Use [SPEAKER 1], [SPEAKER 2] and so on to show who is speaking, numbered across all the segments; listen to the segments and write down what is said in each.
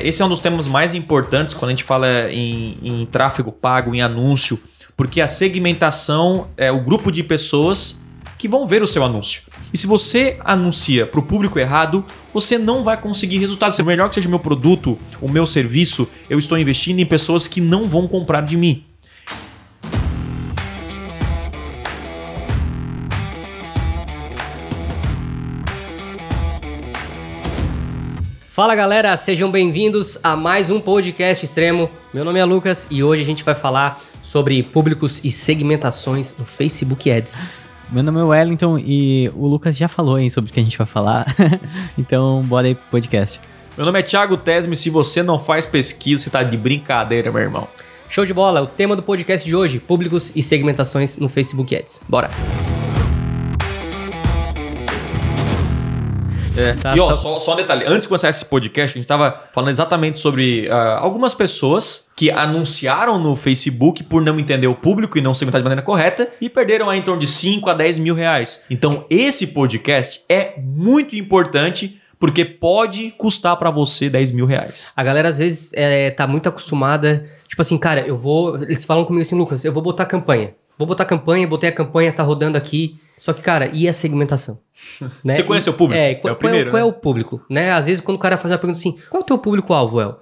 [SPEAKER 1] Esse é um dos temas mais importantes quando a gente fala em, em tráfego pago, em anúncio, porque a segmentação é o grupo de pessoas que vão ver o seu anúncio. E se você anuncia para o público errado, você não vai conseguir resultados. Se melhor que seja o meu produto, o meu serviço, eu estou investindo em pessoas que não vão comprar de mim.
[SPEAKER 2] Fala galera, sejam bem-vindos a mais um podcast extremo. Meu nome é Lucas e hoje a gente vai falar sobre públicos e segmentações no Facebook Ads.
[SPEAKER 3] Meu nome é Wellington e o Lucas já falou aí sobre o que a gente vai falar, então bora aí pro podcast.
[SPEAKER 1] Meu nome é Thiago Tesme, se você não faz pesquisa, você tá de brincadeira, meu irmão.
[SPEAKER 2] Show de bola, o tema do podcast de hoje, públicos e segmentações no Facebook Ads. Bora!
[SPEAKER 1] É. Tá, e ó, só... Só, só, um detalhe. Antes de começar esse podcast, a gente estava falando exatamente sobre uh, algumas pessoas que anunciaram no Facebook por não entender o público e não segmentar de maneira correta e perderam aí em torno de 5 a 10 mil reais. Então, esse podcast é muito importante porque pode custar para você 10 mil reais.
[SPEAKER 2] A galera às vezes é, tá muito acostumada, tipo assim, cara, eu vou. Eles falam comigo assim, Lucas, eu vou botar campanha. Vou botar campanha, botei a campanha, tá rodando aqui. Só que, cara, e a segmentação?
[SPEAKER 1] né? Você conhece o público?
[SPEAKER 2] É, qual, é o primeiro, qual, é, qual é o público? Né? Às vezes, quando o cara faz uma pergunta assim, qual é o teu público-alvo, El?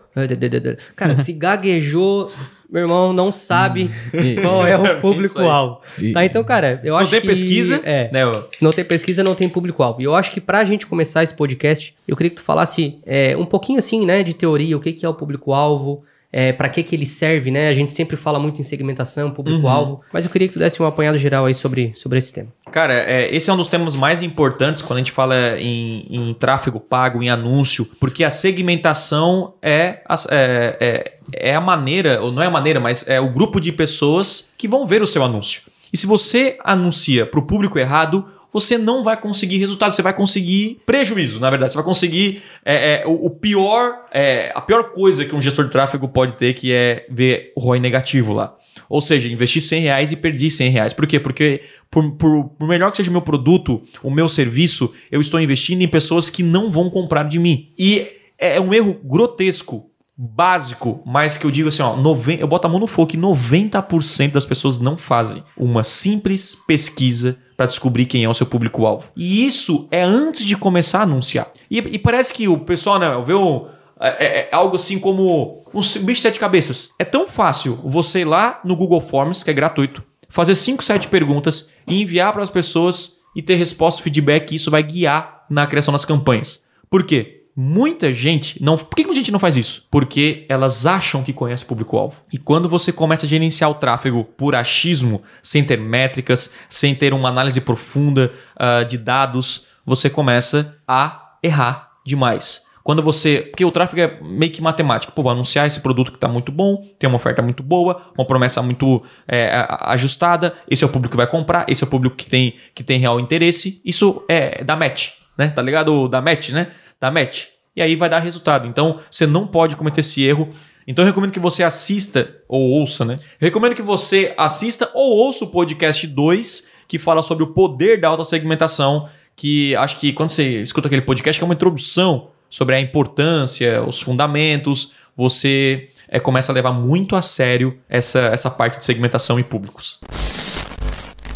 [SPEAKER 2] Cara, se gaguejou, meu irmão não sabe qual é o público-alvo. tá, então, cara, eu
[SPEAKER 1] se
[SPEAKER 2] acho
[SPEAKER 1] que...
[SPEAKER 2] Se não
[SPEAKER 1] tem pesquisa...
[SPEAKER 2] É, né, se não tem pesquisa, não tem público-alvo. E eu acho que pra gente começar esse podcast, eu queria que tu falasse é, um pouquinho, assim, né, de teoria, o que, que é o público-alvo, é, para que, que ele serve, né? A gente sempre fala muito em segmentação, público-alvo, uhum. mas eu queria que tu desse um apanhado geral aí sobre, sobre esse tema.
[SPEAKER 1] Cara, é, esse é um dos temas mais importantes quando a gente fala em, em tráfego pago, em anúncio, porque a segmentação é, é, é, é a maneira, ou não é a maneira, mas é o grupo de pessoas que vão ver o seu anúncio. E se você anuncia para o público errado, você não vai conseguir resultado, você vai conseguir prejuízo, na verdade. Você vai conseguir é, é, o, o, pior, é, a pior coisa que um gestor de tráfego pode ter, que é ver ROI negativo lá. Ou seja, investi 100 reais e perdi 100 reais. Por quê? Porque por, por, por melhor que seja o meu produto, o meu serviço, eu estou investindo em pessoas que não vão comprar de mim. E é um erro grotesco básico, mas que eu digo assim, ó, 90, eu boto a mão no fogo que 90% das pessoas não fazem uma simples pesquisa para descobrir quem é o seu público-alvo. E isso é antes de começar a anunciar. E, e parece que o pessoal, né, vê o, é, é, é, algo assim como um bicho de sete cabeças. É tão fácil você ir lá no Google Forms, que é gratuito, fazer 5, 7 perguntas e enviar para as pessoas e ter resposta, feedback, e isso vai guiar na criação das campanhas. Por quê? Muita gente não. Por que muita gente não faz isso? Porque elas acham que conhece o público-alvo. E quando você começa a gerenciar o tráfego por achismo, sem ter métricas, sem ter uma análise profunda uh, de dados, você começa a errar demais. Quando você. Porque o tráfego é meio que matemática. Pô, vou anunciar esse produto que está muito bom, tem uma oferta muito boa, uma promessa muito é, ajustada. Esse é o público que vai comprar, esse é o público que tem, que tem real interesse. Isso é da match, né? Tá ligado? Da match, né? Da match. E aí vai dar resultado. Então, você não pode cometer esse erro. Então, eu recomendo que você assista ou ouça, né? Eu recomendo que você assista ou ouça o podcast 2, que fala sobre o poder da autossegmentação, que acho que quando você escuta aquele podcast, que é uma introdução sobre a importância, os fundamentos, você é, começa a levar muito a sério essa, essa parte de segmentação e públicos.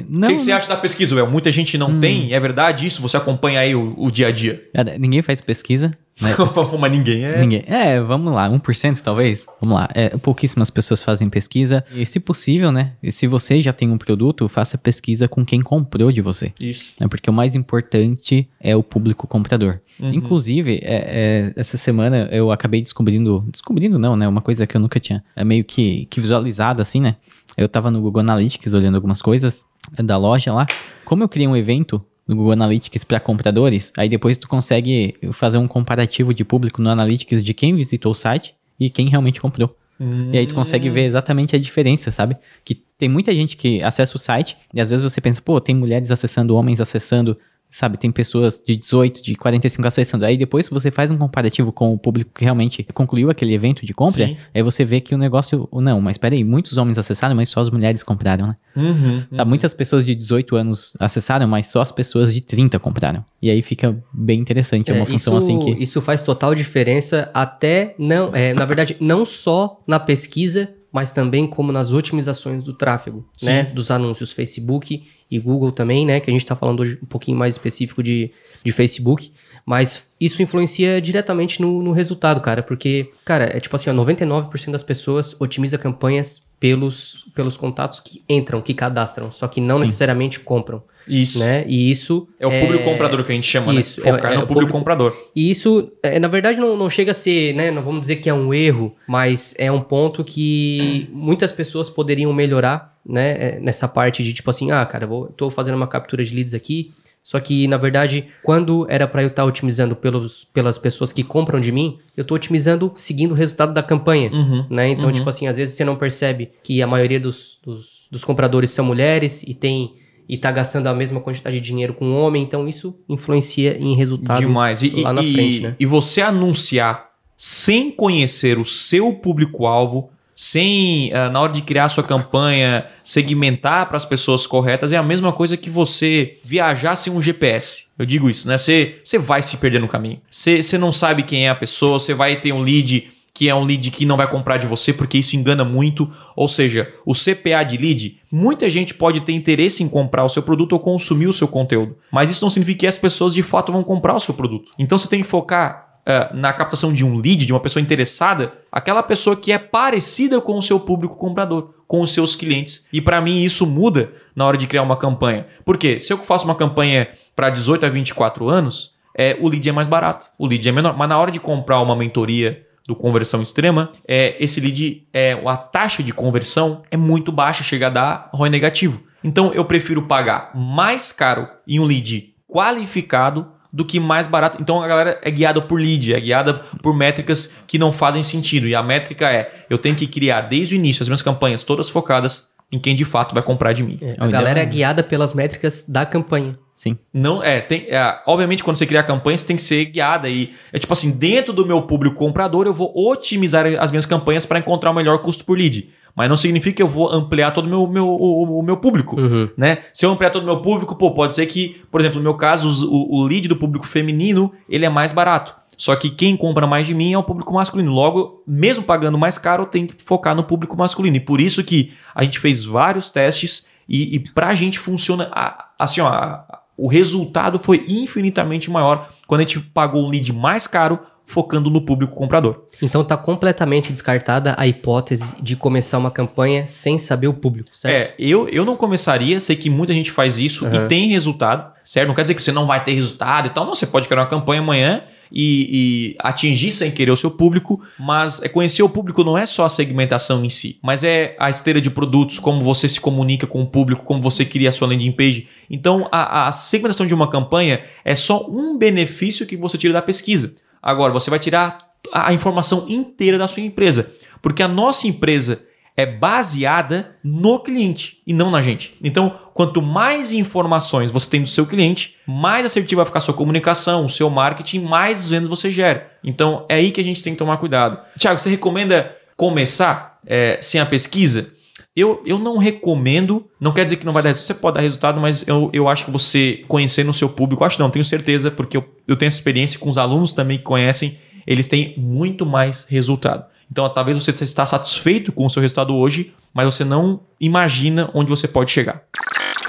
[SPEAKER 1] Não, o que, você acha da pesquisa, Well? Muita gente não hum. tem, é verdade isso? Você acompanha aí o, o dia a dia?
[SPEAKER 3] É, ninguém faz pesquisa.
[SPEAKER 1] Né? Mas ninguém é.
[SPEAKER 3] Ninguém. É, vamos lá, 1% talvez. Vamos lá. É, pouquíssimas pessoas fazem pesquisa. E se possível, né? E se você já tem um produto, faça pesquisa com quem comprou de você.
[SPEAKER 1] Isso.
[SPEAKER 3] É porque o mais importante é o público comprador. Uhum. Inclusive, é, é, essa semana eu acabei descobrindo. Descobrindo não, né? Uma coisa que eu nunca tinha é meio que, que visualizado assim, né? Eu tava no Google Analytics olhando algumas coisas da loja lá. Como eu criei um evento no Google Analytics para compradores, aí depois tu consegue fazer um comparativo de público no Analytics de quem visitou o site e quem realmente comprou. Hum. E aí tu consegue ver exatamente a diferença, sabe? Que tem muita gente que acessa o site e às vezes você pensa, pô, tem mulheres acessando, homens acessando, sabe, tem pessoas de 18, de 45 acessando. Aí depois você faz um comparativo com o público que realmente concluiu aquele evento de compra,
[SPEAKER 1] Sim.
[SPEAKER 3] aí você vê que o negócio, não, mas peraí, muitos homens acessaram, mas só as mulheres compraram, né?
[SPEAKER 1] Uhum,
[SPEAKER 3] Tá, muitas pessoas de 18 anos acessaram, mas só as pessoas de 30 compraram. E aí fica bem interessante, é, uma
[SPEAKER 2] É,
[SPEAKER 3] função
[SPEAKER 2] isso,
[SPEAKER 3] assim que...
[SPEAKER 2] Isso faz total diferença, até não. É, na verdade, não só na pesquisa, mas também como nas otimizações do tráfego,
[SPEAKER 1] Sim.
[SPEAKER 2] né? Dos anúncios Facebook e Google também, né? Que a gente tá falando hoje um pouquinho mais específico de, de Facebook. Mas isso influencia diretamente no, no resultado, cara. Porque, cara, é tipo assim, ó, 99% das pessoas otimiza campanhas pelos, pelos contatos que entram, que cadastram, só que não
[SPEAKER 3] Sim.
[SPEAKER 2] necessariamente compram,
[SPEAKER 1] Isso.
[SPEAKER 2] né? E isso
[SPEAKER 1] É o público comprador que a gente chama,
[SPEAKER 2] isso,
[SPEAKER 1] né? Focar
[SPEAKER 2] é- é
[SPEAKER 1] no
[SPEAKER 2] o
[SPEAKER 1] público,
[SPEAKER 2] público-
[SPEAKER 1] comprador.
[SPEAKER 2] E isso, é, na verdade, não, não chega a ser, né? Não vamos dizer que é um erro, mas é um ponto que muitas pessoas poderiam melhorar, né? é, Nessa parte de tipo assim, ah, cara, vou, tô fazendo uma captura de leads aqui. Só que, na verdade, quando era para eu estar otimizando pelos, pelas pessoas que compram de mim, eu tô otimizando seguindo o resultado da campanha.
[SPEAKER 1] Uhum.
[SPEAKER 2] Né? Então,
[SPEAKER 1] Uhum.
[SPEAKER 2] tipo assim, às vezes você não percebe que a maioria dos, dos, dos compradores são mulheres e tem e tá gastando a mesma quantidade de dinheiro com um homem, então isso influencia em resultado
[SPEAKER 1] Demais. E,
[SPEAKER 2] lá na
[SPEAKER 1] e-
[SPEAKER 2] frente, né?
[SPEAKER 1] e você anunciar sem conhecer o seu público-alvo, sem, ah, na hora de criar sua campanha, segmentar para as pessoas corretas, é a mesma coisa que você viajar sem um GPS. Eu digo isso, né? Você, você vai se perder no caminho. Você, você não sabe quem é a pessoa, você vai ter um lead que é um lead que não vai comprar de você, porque isso engana muito. Ou seja, o CPA de lead, muita gente pode ter interesse em comprar o seu produto ou consumir o seu conteúdo, mas isso não significa que as pessoas de fato vão comprar o seu produto. Então você tem que focar eh, na captação de um lead, de uma pessoa interessada, aquela pessoa que é parecida com o seu público comprador, com os seus clientes. E para mim isso muda na hora de criar uma campanha. Porque se eu faço uma campanha para 18 a 24 anos, é, o lead é mais barato, o lead é menor. Mas na hora de comprar uma mentoria do conversão extrema, é, esse lead, é, a taxa de conversão é muito baixa, chega a dar ROI negativo. Então eu prefiro pagar mais caro em um lead qualificado do que mais barato. Então a galera é guiada por lead, é guiada por métricas que não fazem sentido. E a métrica é: eu tenho que criar desde o início as minhas campanhas todas focadas em quem de fato vai comprar de mim.
[SPEAKER 2] É, a galera é guiada pelas métricas da campanha.
[SPEAKER 3] Sim.
[SPEAKER 1] Não, é, tem, é, obviamente quando você criar campanha, você tem que ser guiada e é tipo assim, dentro do meu público comprador, eu vou otimizar as minhas campanhas para encontrar o melhor custo por lead. Mas não significa que eu vou ampliar todo o meu, meu, o, o meu público.
[SPEAKER 2] Uhum.
[SPEAKER 1] Né? Se eu ampliar todo o meu público, pô, pode ser que, por exemplo, no meu caso, o, o lead do público feminino, ele é mais barato. Só que quem compra mais de mim é o público masculino. Logo, mesmo pagando mais caro, eu tenho que focar no público masculino. E por isso que a gente fez vários testes e, e pra gente funciona a- assim, ó, a- o resultado foi infinitamente maior quando a gente pagou um lead mais caro focando no público comprador.
[SPEAKER 2] Então tá completamente descartada a hipótese de começar uma campanha sem saber o público, certo?
[SPEAKER 1] É, eu, eu não começaria, sei que muita gente faz isso
[SPEAKER 2] Aham.
[SPEAKER 1] e tem resultado, certo? Não quer dizer que você não vai ter resultado e tal, não, você pode criar uma campanha amanhã e, e atingir sem querer o seu público, mas é conhecer o público não é só a segmentação em si, mas é a esteira de produtos, como você se comunica com o público, como você cria a sua landing page. Então, a, a segmentação de uma campanha é só um benefício que você tira da pesquisa. Agora, você vai tirar a informação inteira da sua empresa, porque a nossa empresa é baseada no cliente e não na gente. Então, quanto mais informações você tem do seu cliente, mais assertiva vai ficar a sua comunicação, o seu marketing, mais vendas você gera. Então, é aí que a gente tem que tomar cuidado. Tiago, você recomenda começar é, sem a pesquisa? Eu, eu não recomendo, não quer dizer que não vai dar resultado, você pode dar resultado, mas eu, eu acho que você conhecendo o seu público, acho não, tenho certeza, porque eu, eu tenho essa experiência com os alunos também que conhecem, eles têm muito mais resultado. Então, talvez você está satisfeito com o seu resultado hoje, mas você não imagina onde você pode chegar.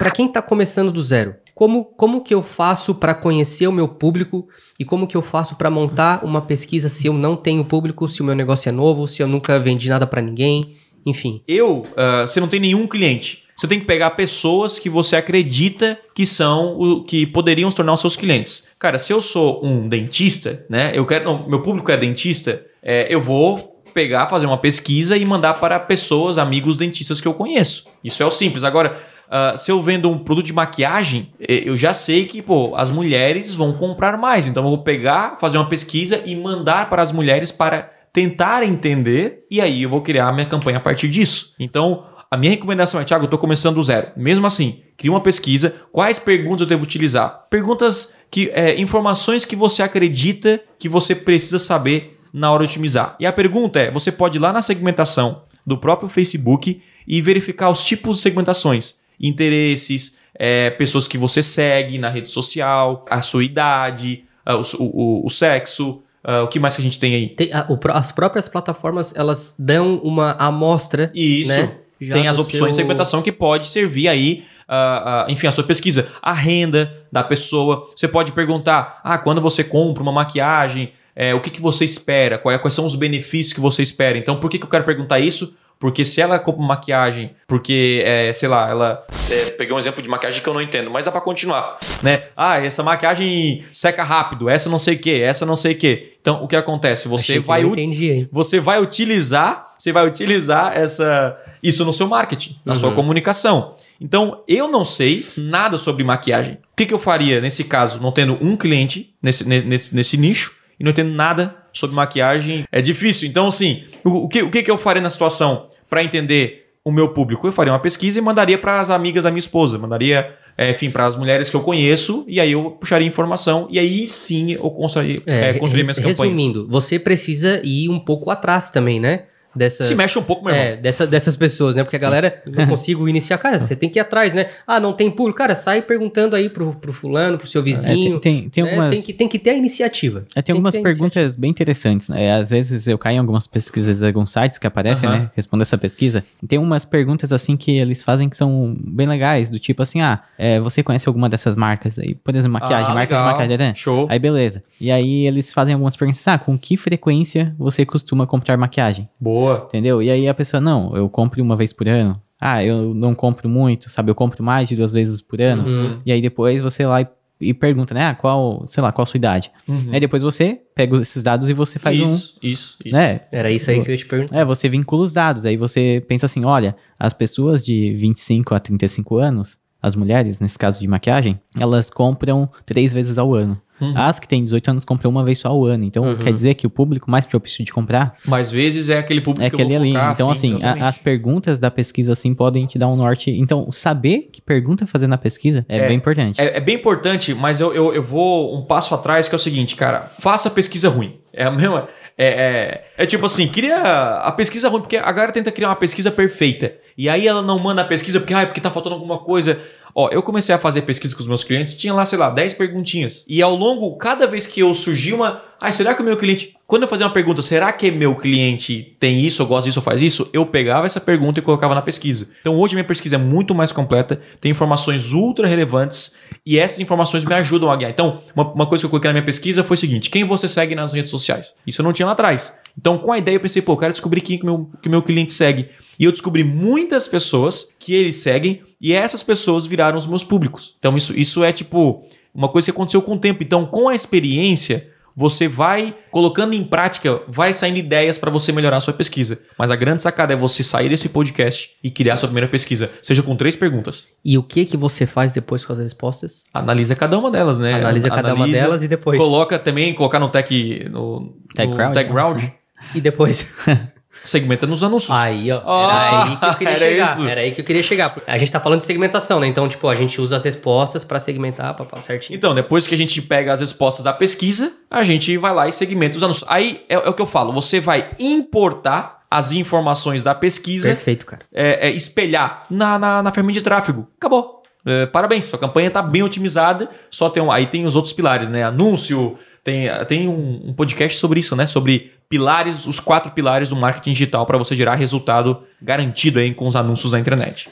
[SPEAKER 2] Para quem tá começando do zero, como, como que eu faço para conhecer o meu público e como que eu faço para montar uma pesquisa se eu não tenho público, se o meu negócio é novo, se eu nunca vendi nada para ninguém, enfim.
[SPEAKER 1] Eu, ah, você não tem nenhum cliente. Você tem que pegar pessoas que você acredita que são o que poderiam se tornar os seus clientes. Cara, se eu sou um dentista, né? Eu quero, não, meu público é dentista, é, eu vou pegar, fazer uma pesquisa e mandar para pessoas, amigos dentistas que eu conheço. Isso é o simples. Agora, ah, se eu vendo um produto de maquiagem, eh, eu já sei que pô, as mulheres vão comprar mais. Então eu vou pegar, fazer uma pesquisa e mandar para as mulheres para tentar entender e aí eu vou criar a minha campanha a partir disso. Então, a minha recomendação é, Thiago, eu estou começando do zero. Mesmo assim, cria uma pesquisa. Quais perguntas eu devo utilizar? Perguntas que. É, informações que você acredita que você precisa saber na hora de otimizar. E a pergunta é: você pode ir lá na segmentação do próprio Facebook e verificar os tipos de segmentações, interesses, é, pessoas que você segue na rede social, a sua idade, uh, o, o, o, sexo. Uh, o que mais que a gente tem aí?
[SPEAKER 2] Tem, a, o, as próprias plataformas elas dão uma amostra.
[SPEAKER 1] Isso.
[SPEAKER 2] Né?
[SPEAKER 1] tem as opções seu... de segmentação que pode servir aí, uh, uh, enfim, a sua pesquisa. A renda da pessoa. Você pode perguntar: ah, quando você compra uma maquiagem, é, o que, que você espera? Quais, quais são os benefícios que você espera? Então, por que, que eu quero perguntar isso? Porque se ela compra maquiagem, porque, é, sei lá, ela. É, peguei um exemplo de maquiagem que eu não entendo, mas dá pra continuar. Né? Ah, essa maquiagem seca rápido, essa não sei o que, essa não sei o que. Então, o que acontece? Você vai.
[SPEAKER 2] Entendi,
[SPEAKER 1] você vai utilizar. Você vai utilizar essa, isso no seu marketing, na uhum. sua comunicação. Então, eu não sei nada sobre maquiagem. O que, que eu faria nesse caso, não tendo um cliente nesse, nesse, nesse nicho e não tendo nada sobre maquiagem? É difícil. Então, assim, o, o, que, o que, que eu faria na situação? Para entender o meu público, eu faria uma pesquisa e mandaria para as amigas da minha esposa, mandaria, é, enfim, para as mulheres que eu conheço, e aí eu puxaria informação, e aí sim eu construiria, é, é, construiria minhas
[SPEAKER 2] campanhas. Resumindo, você precisa ir um pouco atrás também, né? Dessas.
[SPEAKER 1] Se mexe um pouco, meu irmão.
[SPEAKER 2] É, dessa, dessas pessoas, né? Porque a galera não consigo iniciar. Cara, você tem que ir atrás, né? Ah, não tem público. Cara, sai perguntando aí pro, pro fulano, pro seu vizinho.
[SPEAKER 3] É, tem, tem, tem,
[SPEAKER 2] né?
[SPEAKER 3] algumas...
[SPEAKER 2] tem, que, tem que ter a iniciativa.
[SPEAKER 3] É, tem, tem algumas perguntas bem interessantes. Né? Às vezes eu caio em algumas pesquisas, alguns sites que aparecem, uh -huh. né? Respondo essa pesquisa. E tem umas perguntas assim que eles fazem que são bem legais, do tipo assim, ah, é, você conhece alguma dessas marcas aí? Por exemplo, maquiagem, ah, marcas legal. de maquiagem, né?
[SPEAKER 1] Show.
[SPEAKER 3] Aí beleza. E aí eles fazem algumas perguntas, ah, com que frequência você costuma comprar maquiagem?
[SPEAKER 1] Boa.
[SPEAKER 3] Entendeu? E aí aí a pessoa, não, eu compro uma vez por ano. Ah, eu não compro muito, sabe? Eu compro mais de duas vezes por ano. Uhum. E aí depois você lá e, e, pergunta, né? Ah, qual, sei lá, qual a sua idade? Uhum. Aí depois você pega esses dados e você faz
[SPEAKER 1] isso,
[SPEAKER 3] um...
[SPEAKER 1] Isso, isso,
[SPEAKER 2] né? Era isso aí que eu ia te perguntar.
[SPEAKER 3] É, você vincula os dados. Aí você pensa assim, olha, as pessoas de 25 a 35 anos, as mulheres, nesse caso de maquiagem, elas compram três vezes ao ano. Uhum. As que têm 18 anos compram uma vez só ao ano. Então, uhum. quer dizer que o público mais propício de comprar...
[SPEAKER 1] Mais vezes é aquele público
[SPEAKER 3] é que aquele ali. Focar, então, sim, assim, a, as perguntas da pesquisa, assim, podem te dar um norte. Então, saber que pergunta fazer na pesquisa é, é bem importante.
[SPEAKER 1] É, é, bem importante, mas eu, eu, eu vou um passo atrás, que é o seguinte, cara. Faça pesquisa ruim. É a mesma... É, é, é, tipo assim, cria a pesquisa ruim, porque a galera tenta criar uma pesquisa perfeita. E aí ela não manda a pesquisa porque, ah, porque tá faltando alguma coisa. Ó, eu comecei a fazer pesquisa com os meus clientes, tinha lá, sei lá, 10 perguntinhas. E ao longo, cada vez que eu surgia uma. Ah, será que o meu cliente. Quando eu fazia uma pergunta, será que meu cliente tem isso, ou gosta disso, ou faz isso? Eu pegava essa pergunta e colocava na pesquisa. Então hoje minha pesquisa é muito mais completa, tem informações ultra relevantes e essas informações me ajudam a guiar. Então, uma, uma coisa que eu coloquei na minha pesquisa foi o seguinte: quem você segue nas redes sociais? Isso eu não tinha lá atrás. Então, com a ideia, eu pensei, pô, eu quero descobrir quem que meu, que meu cliente segue. E eu descobri muitas pessoas que eles seguem e essas pessoas viraram os meus públicos. Então isso, isso é tipo uma coisa que aconteceu com o tempo. Então, com a experiência, você vai colocando em prática, vai saindo ideias para você melhorar a sua pesquisa. Mas a grande sacada é você sair desse podcast e criar a sua primeira pesquisa, seja com três perguntas.
[SPEAKER 2] E o que que você faz depois com as respostas?
[SPEAKER 1] Analisa cada uma delas, né?
[SPEAKER 2] Analisa cada Analisa, uma delas e depois
[SPEAKER 1] coloca também colocar no tech no,
[SPEAKER 3] tech
[SPEAKER 1] no
[SPEAKER 3] crowd,
[SPEAKER 1] tech crowd.
[SPEAKER 2] E depois
[SPEAKER 1] Segmenta nos anúncios.
[SPEAKER 2] Aí, ó. Oh, era aí que eu queria chegar. Isso. Era aí que eu queria chegar. A gente tá falando de segmentação, né? Então, tipo, a gente usa as respostas para segmentar, para certinho.
[SPEAKER 1] Então, depois que a gente pega as respostas da pesquisa, a gente vai lá e segmenta os anúncios. Aí é, é o que eu falo. Você vai importar as informações da pesquisa.
[SPEAKER 2] Perfeito, cara.
[SPEAKER 1] É, é espelhar na, na, na ferramenta de tráfego. Acabou. É, parabéns, sua campanha está bem otimizada. Só tem um, aí tem os outros pilares, né? Anúncio, tem, tem um, um, podcast sobre isso, né? Sobre pilares, os quatro pilares do marketing digital para você gerar resultado garantido aí com os anúncios da internet.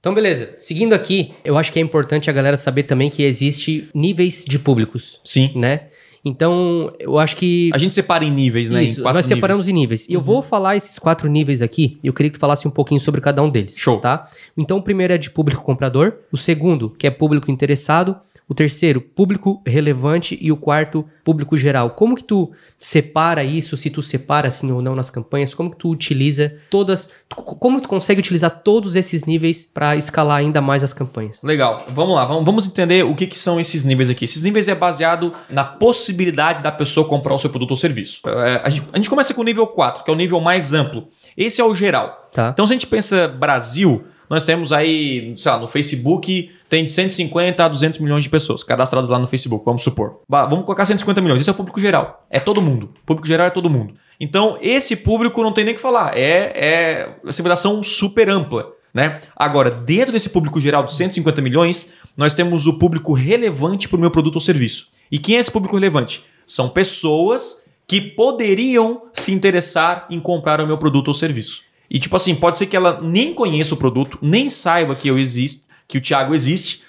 [SPEAKER 2] Então, beleza. Seguindo aqui, eu acho que é importante a galera saber também que existe níveis de públicos.
[SPEAKER 1] Sim.
[SPEAKER 2] Né? Então, eu acho que.
[SPEAKER 1] A gente separa em níveis, né?
[SPEAKER 2] Isso, nós separamos em níveis. E uhum. eu vou falar esses quatro níveis aqui. E eu queria que tu falasse um pouquinho sobre cada um deles.
[SPEAKER 1] Show.
[SPEAKER 2] Tá? Então, o primeiro é de público comprador. O segundo, que é público interessado. O terceiro, público relevante e o quarto, público geral. Como que tu separa isso, se tu separa assim ou não nas campanhas? Como que tu utiliza todas, como tu consegue utilizar todos esses níveis para escalar ainda mais as campanhas?
[SPEAKER 1] Legal. Vamos lá, vamos, entender o que, que são esses níveis aqui. Esses níveis é baseado na possibilidade da pessoa comprar o seu produto ou serviço. É, a, gente, a gente começa com o nível 4, que é o nível mais amplo. Esse é o geral.
[SPEAKER 2] Tá.
[SPEAKER 1] Então se a gente pensa Brasil, nós temos aí, sei lá, no Facebook tem de 150 a 200 milhões de pessoas cadastradas lá no Facebook, vamos supor. Bah, vamos colocar 150 milhões, esse é o público geral. É todo mundo. O público geral é todo mundo. Então, esse público não tem nem o que falar. É, é uma segmentação super ampla. Né? Agora, dentro desse público geral de 150 milhões, nós temos o público relevante para o meu produto ou serviço. E quem é esse público relevante? São pessoas que poderiam se interessar em comprar o meu produto ou serviço. E tipo assim, pode ser que ela nem conheça o produto, nem saiba que eu existo, que o Thiago existe,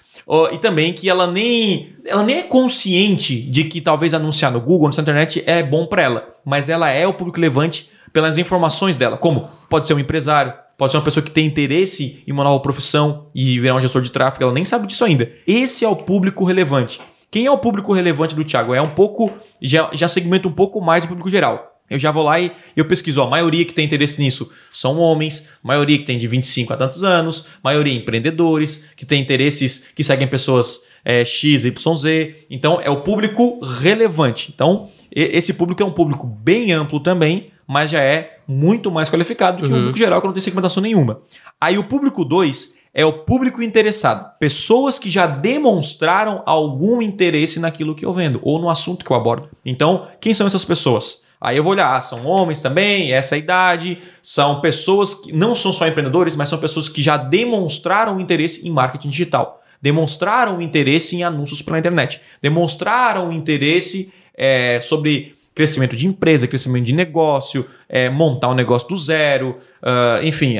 [SPEAKER 1] e também que ela nem, ela nem é consciente de que talvez anunciar no Google, na internet é bom para ela, mas ela é o público relevante pelas informações dela, como pode ser um empresário, pode ser uma pessoa que tem interesse em uma nova profissão e virar um gestor de tráfego, ela nem sabe disso ainda. Esse é o público relevante. Quem é o público relevante do Thiago? É um pouco, já, já segmenta um pouco mais o público geral. Eu já vou lá e eu pesquiso. A maioria que tem interesse nisso são homens, maioria que tem de 25 a tantos anos, maioria empreendedores, que tem interesses que seguem pessoas é, X, Y, Z. Então é o público relevante. Então, esse público é um público bem amplo também, mas já é muito mais qualificado do que uhum. o público geral, que não tem segmentação nenhuma. Aí o público 2 é o público interessado. Pessoas que já demonstraram algum interesse naquilo que eu vendo ou no assunto que eu abordo. Então, quem são essas pessoas? Aí eu vou olhar, ah, são homens também, essa idade, são pessoas que não são só empreendedores, mas são pessoas que já demonstraram interesse em marketing digital, demonstraram interesse em anúncios pela internet, demonstraram interesse é, sobre crescimento de empresa, crescimento de negócio, é, montar um negócio do zero, uh, enfim.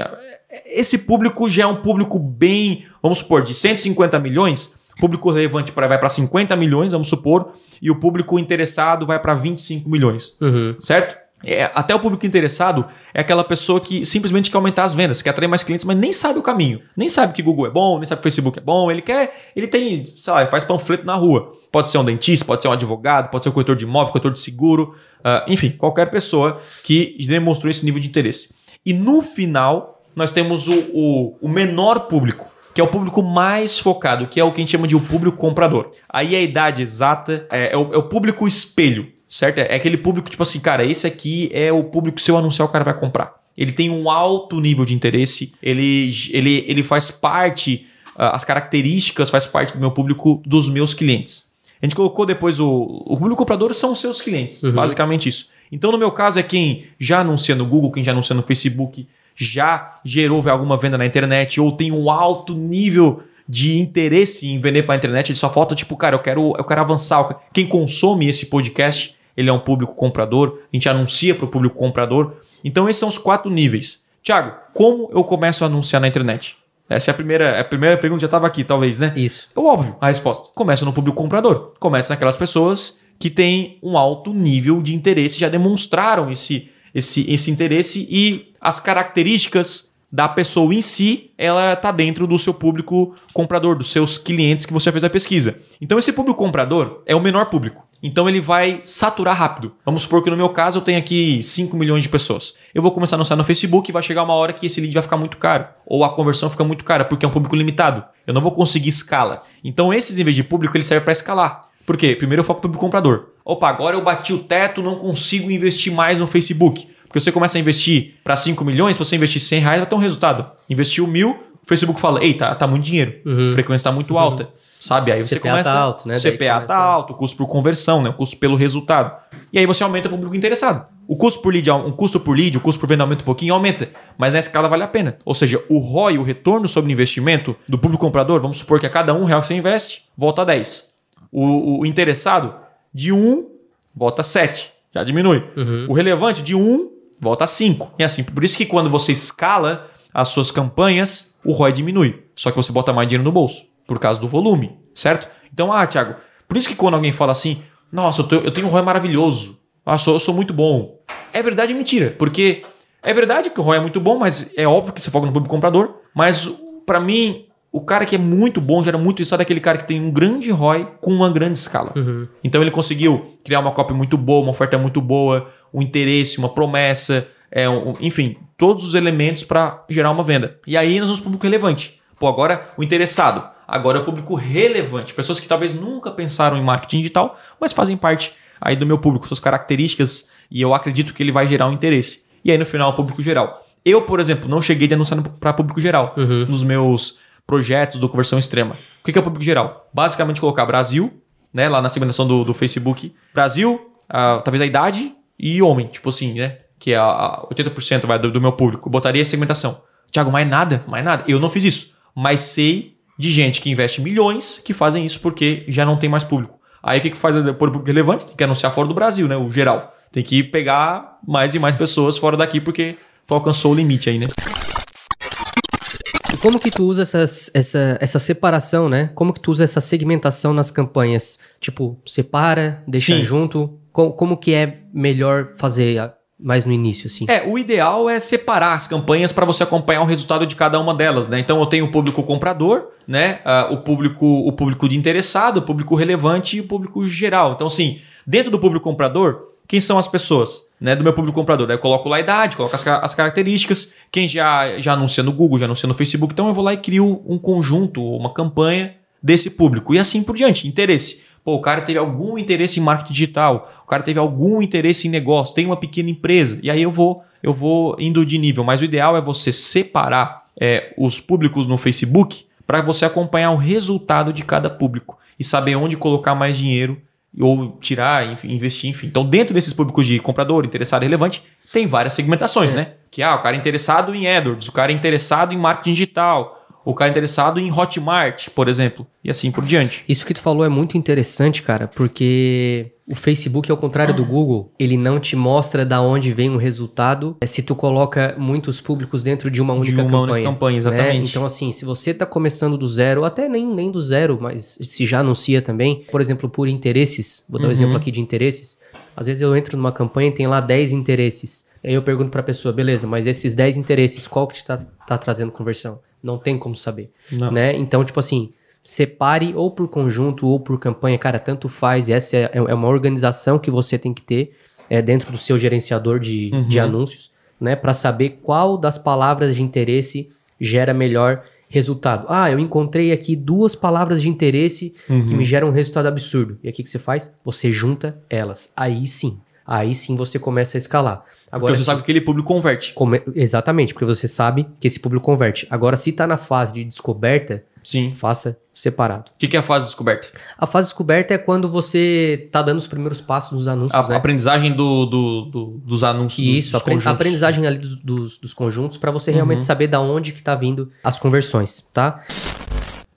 [SPEAKER 1] Esse público já é um público bem, vamos supor, de 150 milhões público relevante pra, vai para 50 milhões, vamos supor, e o público interessado vai para 25 milhões. Uhum. Certo? É, até o público interessado é aquela pessoa que simplesmente quer aumentar as vendas, quer atrair mais clientes, mas nem sabe o caminho. Nem sabe que Google é bom, nem sabe que Facebook é bom. Ele quer. Ele tem, sei lá, faz panfleto na rua. Pode ser um dentista, pode ser um advogado, pode ser um corretor de imóvel, corretor de seguro, uh, enfim, qualquer pessoa que demonstrou esse nível de interesse. E no final, nós temos o, o, o menor público que é o público mais focado, que é o que a gente chama de o público comprador. Aí a idade exata é, é, o, é o, público espelho, certo? É, é aquele público tipo assim, cara, esse aqui é o público que se eu anunciar o cara vai comprar. Ele tem um alto nível de interesse, ele, ele, ele faz parte, uh, as características faz parte do meu público, dos meus clientes. A gente colocou depois o, o público comprador são os seus clientes, uhum. basicamente isso. Então, no meu caso, é quem já anuncia no Google, quem já anuncia no Facebook, já gerou alguma venda na internet ou tem um alto nível de interesse em vender para a internet, ele só falta tipo, cara, eu quero, eu quero avançar. Quem consome esse podcast, ele é um público comprador, a gente anuncia para o público comprador. Então esses são os quatro níveis. Tiago, como eu começo a anunciar na internet? Essa é a primeira, a primeira pergunta já estava aqui, talvez, né?
[SPEAKER 2] Isso.
[SPEAKER 1] É óbvio, a resposta. Começa no público comprador. Começa naquelas pessoas que têm um alto nível de interesse, já demonstraram esse, esse, esse interesse e as características da pessoa em si, ela está dentro do seu público comprador, dos seus clientes que você fez a pesquisa. Então esse público comprador é o menor público. Então ele vai saturar rápido. Vamos supor que no meu caso eu tenho aqui 5 milhões de pessoas. Eu vou começar a anunciar no Facebook e vai chegar uma hora que esse lead vai ficar muito caro. Ou a conversão fica muito cara, porque é um público limitado. Eu não vou conseguir escala. Então esses níveis de público ele serve para escalar. Por quê? Primeiro eu foco no público comprador. Opa, agora eu bati o teto, não consigo investir mais no Facebook. Porque você começa a investir para 5 milhões, se você investir 100 reais, vai ter um resultado. Investiu mil, o Facebook fala, ei, tá, tá muito dinheiro, uhum. a frequência tá muito uhum. alta. Sabe? Aí você
[SPEAKER 2] CPA
[SPEAKER 1] começa.
[SPEAKER 2] Tá alto, né?
[SPEAKER 1] O CPA tá começa... tá alto, o custo por conversão, né? O custo pelo resultado. E aí você aumenta o público interessado. O custo por lead, um custo por lead, o custo por venda aumenta um pouquinho, aumenta. Mas na escala vale a pena. Ou seja, o ROI, o retorno sobre investimento do público comprador, vamos supor que a cada um real que você investe, volta a 10. O, o interessado, de 1, volta a 7. Já diminui. Uhum. O relevante, de 1, volta a 5. E assim, por isso que quando você escala as suas campanhas, o ROI diminui. Só que você bota mais dinheiro no bolso, por causa do volume, certo? Então, ah, Thiago, por isso que quando alguém fala assim, nossa, eu, eu tenho um ROI maravilhoso, ah, sou, eu sou muito bom. É verdade e mentira, porque é verdade que o ROI é muito bom, mas é óbvio que você foca no público comprador, mas para mim, o cara que é muito bom gera muito isso, é daquele cara que tem um grande ROI com uma grande escala. Uhum. Então ele conseguiu criar uma cópia muito boa, uma oferta muito boa, um interesse, uma promessa, é, um, enfim, todos os elementos para gerar uma venda. E aí nós vamos para o público relevante. Pô, agora o interessado. Agora é o público relevante. Pessoas que talvez nunca pensaram em marketing digital, mas fazem parte aí do meu público, suas características, e eu acredito que ele vai gerar um interesse. E aí no final o público geral. Eu, por exemplo, não cheguei de anunciar para público geral
[SPEAKER 2] Uhum.
[SPEAKER 1] nos meus projetos do conversão extrema. O que é o público geral? Basicamente colocar Brasil, né, lá na segmentação do, do Facebook, Brasil, ah, talvez a idade e homem, tipo assim, né, que é a, a 80% vai do, do meu público. Eu botaria a segmentação. Tiago, mais nada, mais nada. Eu não fiz isso, mas sei de gente que investe milhões que fazem isso porque já não tem mais público. Aí o que que faz por público relevante? Tem que anunciar fora do Brasil, né, o geral. Tem que pegar mais e mais pessoas fora daqui porque tu alcançou o limite aí, né?
[SPEAKER 2] E como que tu usa essas, essa, essa separação, né? Como que tu usa essa segmentação nas campanhas? Tipo, separa, deixa
[SPEAKER 1] Sim.
[SPEAKER 2] junto? Co- como que é melhor fazer a- mais no início, assim?
[SPEAKER 1] É, o ideal é separar as campanhas para você acompanhar o resultado de cada uma delas, né? Então eu tenho o público comprador, né? Ah, o público o público de interessado, o público relevante e o público geral. Então assim, dentro do público comprador, quem são as pessoas, né? Do meu público comprador, Aí eu coloco lá a idade, coloco as, as características, quem já já anuncia no Google, já anuncia no Facebook, então eu vou lá e crio um conjunto, uma campanha desse público e assim por diante, interesse. Pô, o cara teve algum interesse em marketing digital, o cara teve algum interesse em negócio, tem uma pequena empresa, e aí eu vou, eu vou indo de nível. Mas o ideal é você separar é, os públicos no Facebook para você acompanhar o resultado de cada público e saber onde colocar mais dinheiro ou tirar, enfim, investir, enfim. Então, dentro desses públicos de comprador, interessado e relevante, tem várias segmentações, né? Que ah, o cara é interessado em AdWords, o cara é interessado em marketing digital, o cara é interessado em Hotmart, por exemplo, e assim por diante.
[SPEAKER 2] Isso que tu falou é muito interessante, cara, porque o Facebook, ao contrário do Google, ele não te mostra da onde vem o resultado é, se tu coloca muitos públicos dentro de uma única
[SPEAKER 1] uma
[SPEAKER 2] campanha.
[SPEAKER 1] única campanha,
[SPEAKER 2] né?
[SPEAKER 1] exatamente.
[SPEAKER 2] Então, assim, se você tá começando do zero, até nem, nem do zero, mas se já anuncia também, por exemplo, por interesses, vou dar um
[SPEAKER 1] Uhum.
[SPEAKER 2] exemplo aqui de interesses. Às vezes eu entro numa campanha e tem lá 10 interesses. Aí eu pergunto pra pessoa, beleza, mas esses 10 interesses, qual que te tá, tá trazendo conversão? Não tem como saber
[SPEAKER 1] Não.
[SPEAKER 2] né? Então, tipo assim, separe ou por conjunto ou por campanha, cara, tanto faz. Essa é, é uma organização que você tem que ter é, dentro do seu gerenciador de,
[SPEAKER 1] Uhum.
[SPEAKER 2] de anúncios, né? Para saber qual das palavras de interesse gera melhor resultado. Ah, eu encontrei aqui duas palavras de interesse
[SPEAKER 1] Uhum.
[SPEAKER 2] que me geram um resultado absurdo. E o que, que você faz? Você junta elas. Aí sim. Aí sim você começa a escalar. Agora,
[SPEAKER 1] Porque você
[SPEAKER 2] se-
[SPEAKER 1] sabe que aquele público converte.
[SPEAKER 2] come- Exatamente, porque você sabe que esse público converte. Agora, se tá na fase de descoberta,
[SPEAKER 1] Sim.
[SPEAKER 2] faça separado.
[SPEAKER 1] O que que é a fase de descoberta?
[SPEAKER 2] A fase descoberta é quando você tá dando os primeiros passos nos anúncios,
[SPEAKER 1] A
[SPEAKER 2] né?
[SPEAKER 1] aprendizagem do, do- do- dos anúncios.
[SPEAKER 2] Isso,
[SPEAKER 1] dos
[SPEAKER 2] a
[SPEAKER 1] conjuntos. Uhum.
[SPEAKER 2] aprendizagem ali dos, dos, dos conjuntos para você realmente saber da onde que tá vindo as conversões, tá?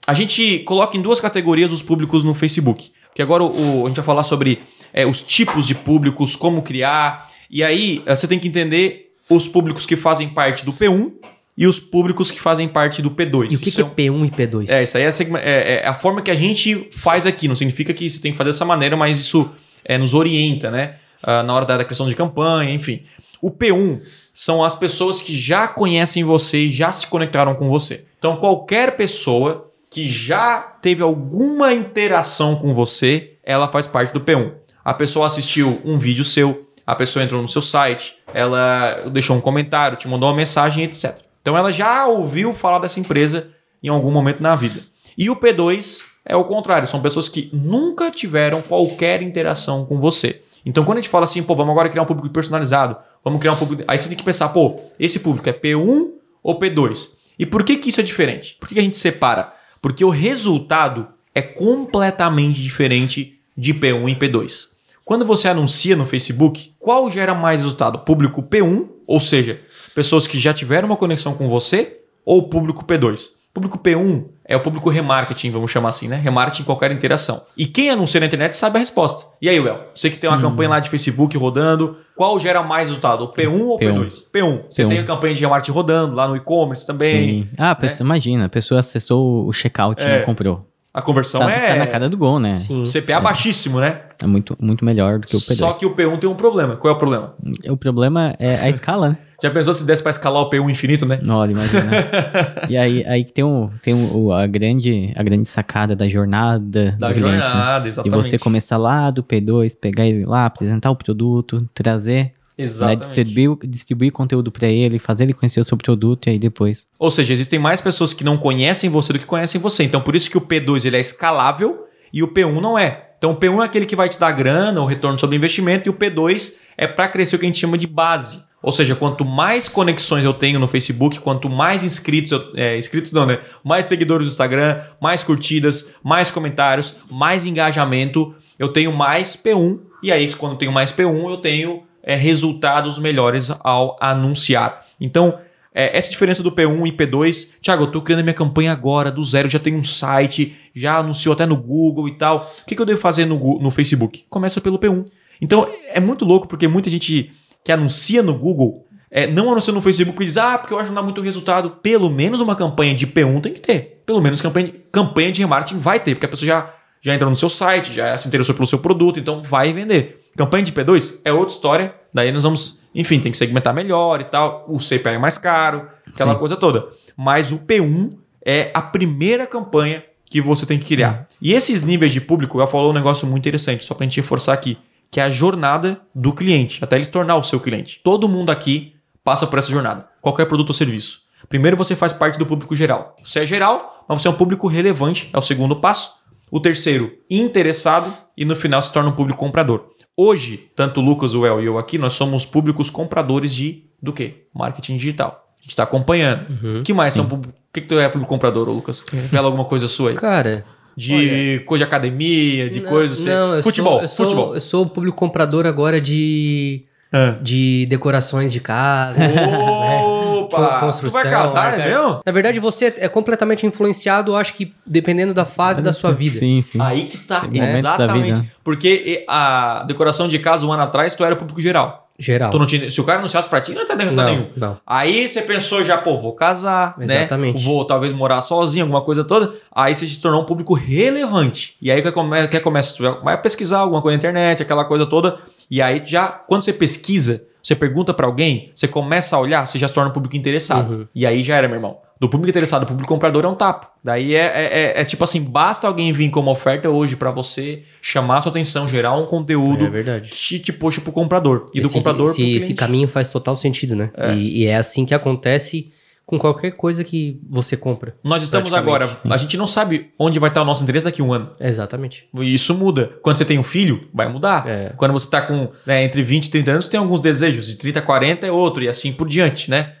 [SPEAKER 1] A gente coloca em duas categorias os públicos no Facebook. Porque agora o, o- a gente vai falar sobre é, os tipos de públicos, como criar. E aí eh, você tem que entender os públicos que fazem parte do P1 e os públicos que fazem parte do P2.
[SPEAKER 2] E o que, que é P1 e P2?
[SPEAKER 1] É, isso aí é, a segma- é- é a forma que a gente faz aqui. Não significa que você tem que fazer dessa maneira, mas isso é, nos orienta, né? Ah, na hora da, da criação de campanha, enfim. O P1 são as pessoas que já conhecem você e já se conectaram com você. Então, qualquer pessoa que já teve alguma interação com você, ela faz parte do P1. A pessoa assistiu um vídeo seu, a pessoa entrou no seu site, ela deixou um comentário, te mandou uma mensagem, etc. Então ela já ouviu falar dessa empresa em algum momento na vida. E o P2 é o contrário, são pessoas que nunca tiveram qualquer interação com você. Então quando a gente fala assim, pô, vamos agora criar um público personalizado, vamos criar um público. Aí você tem que pensar, pô, esse público é P1 ou P2? E por que, que isso é diferente? Por que, que a gente separa? Porque o resultado é completamente diferente de P1 e P2. Quando você anuncia no Facebook, qual gera mais resultado? Público P1, ou seja, pessoas que já tiveram uma conexão com você, ou público P2? Público P1 é o público remarketing, vamos chamar assim, né? Remarketing em qualquer interação. E quem anuncia na internet sabe a resposta. E aí, Well, você que tem uma campanha lá de Facebook rodando, qual gera mais resultado? O P1 ou
[SPEAKER 3] P1.
[SPEAKER 1] P2? P1. Você
[SPEAKER 3] P1.
[SPEAKER 1] tem a campanha de remarketing rodando lá no e-commerce também.
[SPEAKER 3] Sim. Ah, a pessoa, imagina, a pessoa acessou o checkout e
[SPEAKER 1] É.
[SPEAKER 3] não comprou.
[SPEAKER 1] A conversão
[SPEAKER 3] Tá,
[SPEAKER 1] é
[SPEAKER 3] tá na cara do gol, né?
[SPEAKER 2] Sim.
[SPEAKER 1] CPA baixíssimo, né?
[SPEAKER 3] É muito, muito melhor do que o P2.
[SPEAKER 1] Só que o P1 tem um problema. Qual é o problema?
[SPEAKER 3] O problema é a escala, né?
[SPEAKER 1] Já pensou se desse pra escalar o P1 infinito, né?
[SPEAKER 3] Olha, imagina. e aí, aí que tem, o, tem o, a, grande, a grande sacada da jornada
[SPEAKER 1] Da
[SPEAKER 3] do cliente, né?
[SPEAKER 1] jornada,
[SPEAKER 3] E
[SPEAKER 1] exatamente.
[SPEAKER 3] você começar lá do P2, pegar ele lá, apresentar o produto, trazer, né,
[SPEAKER 1] Exatamente.
[SPEAKER 3] distribuir, distribuir conteúdo pra ele, fazer ele conhecer o seu produto e aí depois.
[SPEAKER 1] Ou seja, existem mais pessoas que não conhecem você do que conhecem você. Então, por isso que o P2 ele é escalável e o P1 não é. Então, o P1 é aquele que vai te dar grana, o retorno sobre investimento, e o P2 é para crescer o que a gente chama de base. Ou seja, quanto mais conexões eu tenho no Facebook, quanto mais inscritos, eu, é, inscritos não, né? Mais seguidores no Instagram, mais curtidas, mais comentários, mais engajamento, eu tenho mais P1. E aí, quando eu tenho mais P1, eu tenho é, resultados melhores ao anunciar. Então, é, essa diferença do P1 e P2, Thiago, eu tô criando minha campanha agora, do zero, já tenho um site, já anunciou até no Google e tal. O que, que eu devo fazer no, no Facebook? Começa pelo P1. Então é muito louco porque muita gente que anuncia no Google é, não anuncia no Facebook e diz, ah, porque eu acho que não dá muito resultado. Pelo menos uma campanha de P1 tem que ter. Pelo menos campanha, campanha de remarketing vai ter, porque a pessoa já, já entrou no seu site, já se interessou pelo seu produto, então vai vender. Campanha de P2 é outra história. Daí nós vamos, enfim, tem que segmentar melhor e tal. O CPA é mais caro, aquela Sim. coisa toda. Mas o P1 é a primeira campanha que você tem que criar. E esses níveis de público, eu falou um negócio muito interessante, só para a gente reforçar aqui, que é a jornada do cliente, até ele se tornar o seu cliente. Todo mundo aqui passa por essa jornada, qualquer produto ou serviço. Primeiro você faz parte do público geral. Você é geral, mas você é um público relevante, é o segundo passo. O terceiro, interessado, e no final se torna um público comprador. Hoje, tanto o Lucas, o El e eu aqui, nós somos públicos compradores de do quê? Marketing digital. A gente está acompanhando. O uhum, que mais sim. são O que, que tu é público comprador, Lucas? Revela alguma coisa sua aí.
[SPEAKER 2] Cara,
[SPEAKER 1] de Olha, coisa de academia, de coisas assim. Não, futebol,
[SPEAKER 2] sou, eu
[SPEAKER 1] futebol.
[SPEAKER 2] Sou, eu sou público comprador agora de ah. de decorações de casa.
[SPEAKER 1] Opa! Né? Construção. Tu vai casar, é mesmo?
[SPEAKER 2] Na verdade, você é completamente influenciado, acho que dependendo da fase da sua vida.
[SPEAKER 3] Sim, sim.
[SPEAKER 1] Aí que tá, exatamente. Porque a decoração de casa um ano atrás, tu era público geral.
[SPEAKER 2] Geral.
[SPEAKER 1] Tu não tinha, se o cara anunciasse pra ti, não ia ter resultado nenhum. Não. Aí você pensou já, pô, vou casar, né? Exatamente. né? Vou talvez morar sozinho, alguma coisa toda. Aí você se tornou um público relevante. E aí que começa, que começa, tu vai pesquisar alguma coisa na internet, aquela coisa toda. E aí já, quando você pesquisa, você pergunta para alguém, você começa a olhar, você já se torna um público interessado. Uhum. E aí já era, meu irmão. Do público interessado, do público comprador é um tapa. Daí é, é, é, é tipo assim, basta alguém vir com uma oferta hoje para você chamar sua atenção, gerar um conteúdo
[SPEAKER 2] é
[SPEAKER 1] que te, puxa pro comprador. E esse, do comprador
[SPEAKER 2] esse, esse caminho faz total sentido, né? É. E, e é assim que acontece com qualquer coisa que você compra.
[SPEAKER 1] Nós estamos agora, sim. a gente não sabe onde vai estar o nosso interesse daqui a um ano.
[SPEAKER 2] Exatamente.
[SPEAKER 1] E isso muda. Quando você tem um filho, vai mudar. É. Quando você está com né, entre 20 e 30 anos, tem alguns desejos. De 30 a 40 é outro, e assim por diante, né?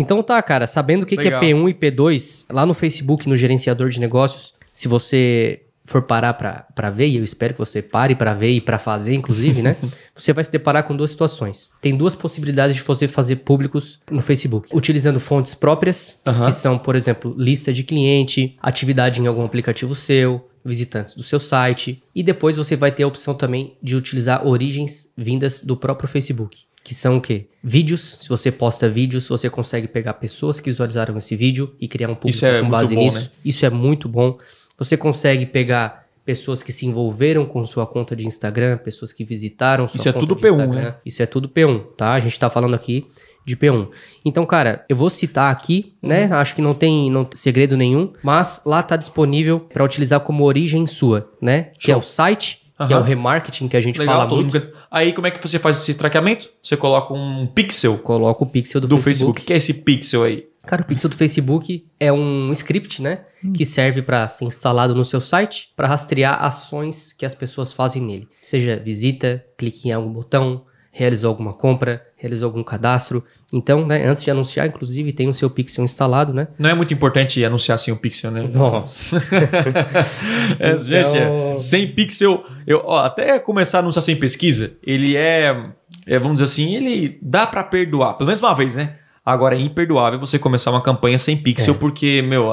[SPEAKER 2] Então tá, cara, sabendo o que, que é P1 e P2, lá no Facebook, no gerenciador de negócios, se você for parar para ver, e eu espero que você pare para ver e para fazer, inclusive, né? você vai se deparar com duas situações. Tem duas possibilidades de você fazer públicos no Facebook. Utilizando fontes próprias, uhum. que são, por exemplo, lista de cliente, atividade em algum aplicativo seu, visitantes do seu site. E depois você vai ter a opção também de utilizar origens vindas do próprio Facebook que são o quê? Vídeos. Se você posta vídeos, você consegue pegar pessoas que visualizaram esse vídeo e criar um público é com base bom, nisso. Né? Isso é muito bom. Você consegue pegar pessoas que se envolveram com sua conta de Instagram, pessoas que visitaram sua
[SPEAKER 1] Isso é
[SPEAKER 2] conta
[SPEAKER 1] tudo P1, Instagram. né?
[SPEAKER 2] Isso é tudo P1, tá? A gente tá falando aqui de P1. Então, cara, eu vou citar aqui, né? Uhum. Acho que não tem não, segredo nenhum, mas lá tá disponível para utilizar como origem sua, né? Show. Que é o site Uhum. que é o remarketing que a gente Legal, fala muito. Mundo...
[SPEAKER 1] Aí como é que você faz esse traqueamento? Você coloca um pixel.
[SPEAKER 2] Coloca o pixel do, do Facebook. Facebook.
[SPEAKER 1] O que é esse pixel aí?
[SPEAKER 2] Cara, o pixel do Facebook é um script, né? Hum. Que serve para ser instalado no seu site para rastrear ações que as pessoas fazem nele. Seja visita, clique em algum botão, realizou alguma compra, realizou algum cadastro. Então, né, antes de anunciar, inclusive, tem o seu Pixel instalado, né?
[SPEAKER 1] Não é muito importante anunciar sem o Pixel, né?
[SPEAKER 2] Nossa.
[SPEAKER 1] é, então... Gente, é, sem Pixel, eu ó, até começar a anunciar sem pesquisa, ele é, é vamos dizer assim, ele dá para perdoar, pelo menos uma vez, né? Agora é imperdoável você começar uma campanha sem pixel, é. porque, meu,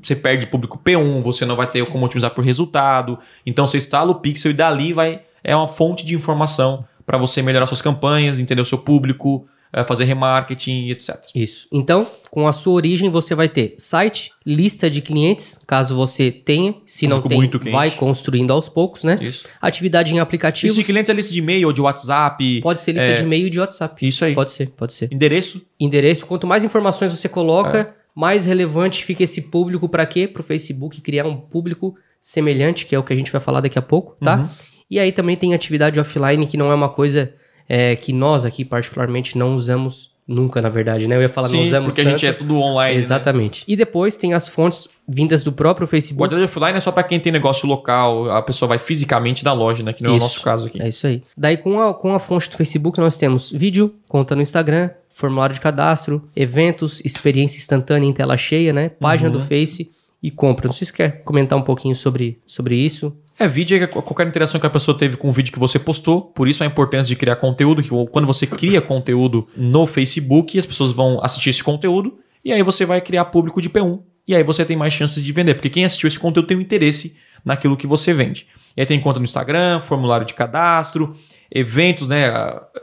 [SPEAKER 1] você perde público P1, você não vai ter como otimizar por resultado. Então você instala o pixel e dali vai. É uma fonte de informação para você melhorar suas campanhas, entender o seu público, fazer remarketing, etc.
[SPEAKER 2] Isso. Então, com a sua origem, você vai ter site, lista de clientes, caso você tenha. Se não tem, vai construindo aos poucos, né?
[SPEAKER 1] Isso.
[SPEAKER 2] Atividade em aplicativos.
[SPEAKER 1] Lista de clientes é lista de e-mail ou de WhatsApp.
[SPEAKER 2] Pode ser lista é... de e-mail e de WhatsApp.
[SPEAKER 1] Isso aí.
[SPEAKER 2] Pode ser, pode ser.
[SPEAKER 1] Endereço.
[SPEAKER 2] Endereço. Quanto mais informações você coloca, é. mais relevante fica esse público para quê? Para o Facebook criar um público semelhante, que é o que a gente vai falar daqui a pouco, tá? Uhum. E aí também tem atividade offline, que não é uma coisa é, que nós aqui particularmente não usamos nunca, na verdade, né? Eu ia falar, não
[SPEAKER 1] Sim,
[SPEAKER 2] usamos
[SPEAKER 1] porque a
[SPEAKER 2] tanto.
[SPEAKER 1] gente é tudo online. né?
[SPEAKER 2] Exatamente. E depois tem as fontes vindas do próprio
[SPEAKER 1] O
[SPEAKER 2] Facebook.
[SPEAKER 1] WhatsApp offline é só para quem tem negócio local, a pessoa vai fisicamente na loja, né? Que não é o
[SPEAKER 2] Isso.
[SPEAKER 1] nosso caso aqui.
[SPEAKER 2] É isso aí. Daí, com a, com a fonte do Facebook, nós temos vídeo, conta no Instagram, formulário de cadastro, eventos, experiência instantânea em tela cheia, né? Página
[SPEAKER 1] Uhum.
[SPEAKER 2] do Face e compra. Não sei se você quer comentar um pouquinho sobre, sobre isso.
[SPEAKER 1] É, vídeo é qualquer interação que a pessoa teve com o vídeo que você postou, por isso a importância de criar conteúdo, que quando você cria conteúdo no Facebook, as pessoas vão assistir esse conteúdo, e aí você vai criar público de P1, e aí você tem mais chances de vender, porque quem assistiu esse conteúdo tem um interesse naquilo que você vende. E aí tem conta no Instagram, formulário de cadastro, eventos, né?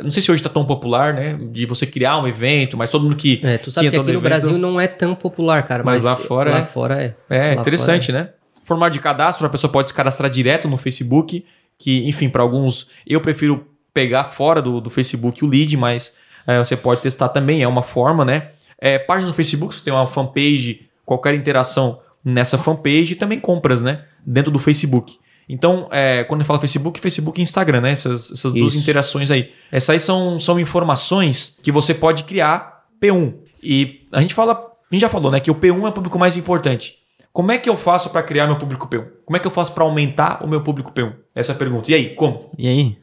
[SPEAKER 1] Não sei se hoje está tão popular, né? De você criar um evento, mas todo mundo que.
[SPEAKER 2] É, tu sabe que aqui no
[SPEAKER 1] evento-
[SPEAKER 2] Brasil não é tão popular, cara.
[SPEAKER 1] Mas
[SPEAKER 2] Mas,
[SPEAKER 1] lá fora
[SPEAKER 2] lá
[SPEAKER 1] é.
[SPEAKER 2] fora é.
[SPEAKER 1] É,
[SPEAKER 2] Lá
[SPEAKER 1] interessante, né? Formulário de cadastro, a pessoa pode se cadastrar direto no Facebook, que, enfim, para alguns, eu prefiro pegar fora do, do Facebook o lead, mas é, você pode testar também, é uma forma, né? É, página no Facebook, você tem uma fanpage, qualquer interação nessa fanpage e também compras, né? Dentro do Facebook. Então, é, quando eu falo Facebook, Facebook e Instagram, né? Essas, essas duas interações aí. Essas aí são, são informações que você pode criar P1. E a gente fala, a gente já falou, né? Que o P1 é o público mais importante. Como é que eu faço para criar meu público P1? Como é que eu faço para aumentar o meu público P1? Essa é a pergunta. E aí, como?
[SPEAKER 3] E aí?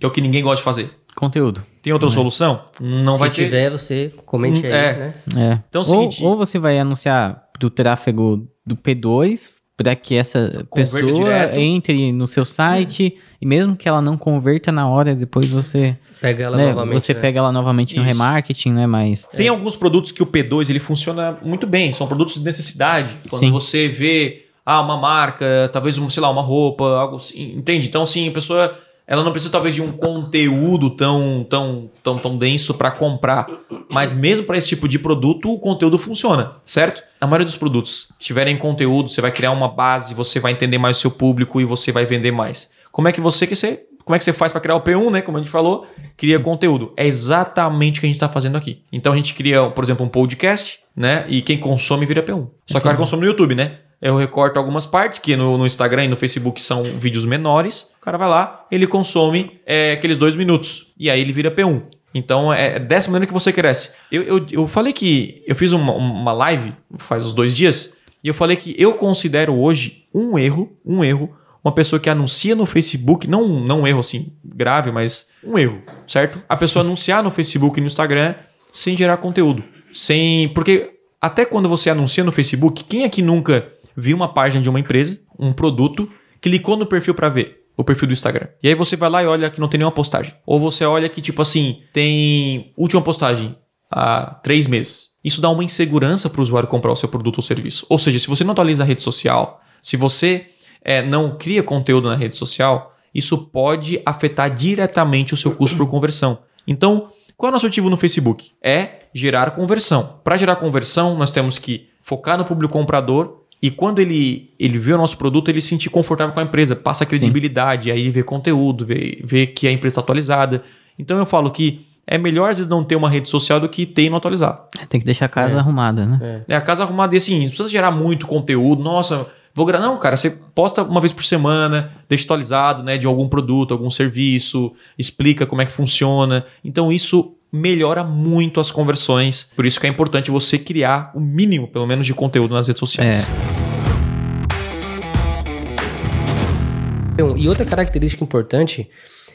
[SPEAKER 1] Que é o que ninguém gosta de fazer.
[SPEAKER 3] Conteúdo.
[SPEAKER 1] Tem outra solução? Não
[SPEAKER 2] Se
[SPEAKER 1] vai ter.
[SPEAKER 2] tiver, você comente aí,
[SPEAKER 1] É.
[SPEAKER 2] né?
[SPEAKER 3] É.
[SPEAKER 1] Então é o
[SPEAKER 3] ou,
[SPEAKER 1] seguinte-
[SPEAKER 3] ou você vai anunciar do tráfego do P2 para que essa
[SPEAKER 1] Converta
[SPEAKER 3] pessoa
[SPEAKER 1] direto.
[SPEAKER 3] entre no seu site e mesmo que ela não converta na hora, depois você,
[SPEAKER 2] Pega ela
[SPEAKER 3] né,
[SPEAKER 2] novamente.
[SPEAKER 3] você
[SPEAKER 2] né?
[SPEAKER 3] pega ela novamente no
[SPEAKER 1] Isso.
[SPEAKER 3] remarketing, né? Mas
[SPEAKER 1] Tem alguns produtos que o P2 ele funciona muito bem, são produtos de necessidade. Quando
[SPEAKER 3] Sim.
[SPEAKER 1] você vê ah, uma marca, talvez um, sei lá, uma roupa, algo assim, entende? Então assim, a pessoa ela não precisa talvez de um conteúdo tão tão tão, tão denso para comprar, mas mesmo para esse tipo de produto o conteúdo funciona, certo? A maioria dos produtos tiverem conteúdo, você vai criar uma base, você vai entender mais o seu público e você vai vender mais. Como é que você que você como é que você faz para criar o P1, né? Como a gente falou, cria conteúdo. É exatamente o que a gente está fazendo aqui. Então a gente cria, por exemplo, um podcast, né? E quem consome vira P1. Só que o cara consome no YouTube, né? Eu recorto algumas partes que no, no Instagram e no Facebook são vídeos menores. O cara vai lá, ele consome é, aqueles dois minutos. E aí ele vira P1. Então é dessa maneira que você cresce. Eu, eu, eu falei que. Eu fiz uma, uma live faz uns dois dias. E eu falei que eu considero hoje um erro, um erro, uma pessoa que anuncia no Facebook, não, não um erro assim grave, mas um erro, certo? A pessoa anunciar no Facebook e no Instagram sem gerar conteúdo. Sem. Porque até quando você anuncia no Facebook, quem aqui nunca viu uma página de uma empresa, um produto, clicou no perfil para ver? O perfil do Instagram. E aí você vai lá e olha que não tem nenhuma postagem. Ou você olha que, tipo assim, tem última postagem há três meses. Isso dá uma insegurança para o usuário comprar o seu produto ou serviço. Ou seja, se você não atualiza a rede social, se você é, não cria conteúdo na rede social, isso pode afetar diretamente o seu custo por conversão. Então, qual é o nosso objetivo no Facebook? É gerar conversão. Para gerar conversão, nós temos que focar no público comprador e quando ele, ele vê o nosso produto, ele se sentir confortável com a empresa, passa credibilidade, aí vê conteúdo, vê, vê que a empresa está atualizada. Então eu falo que é melhor às vezes não ter uma rede social do que ter e não atualizar.
[SPEAKER 3] tem que deixar a casa arrumada, né?
[SPEAKER 1] É a casa arrumada e assim, não precisa gerar muito conteúdo. Nossa, vou gravar. Não, cara, você posta uma vez por semana, deixa atualizado, né, de algum produto, algum serviço, explica como é que funciona. Então isso melhora muito as conversões. Por isso que é importante você criar o mínimo, pelo menos, de conteúdo nas redes sociais.
[SPEAKER 2] Então, E outra característica importante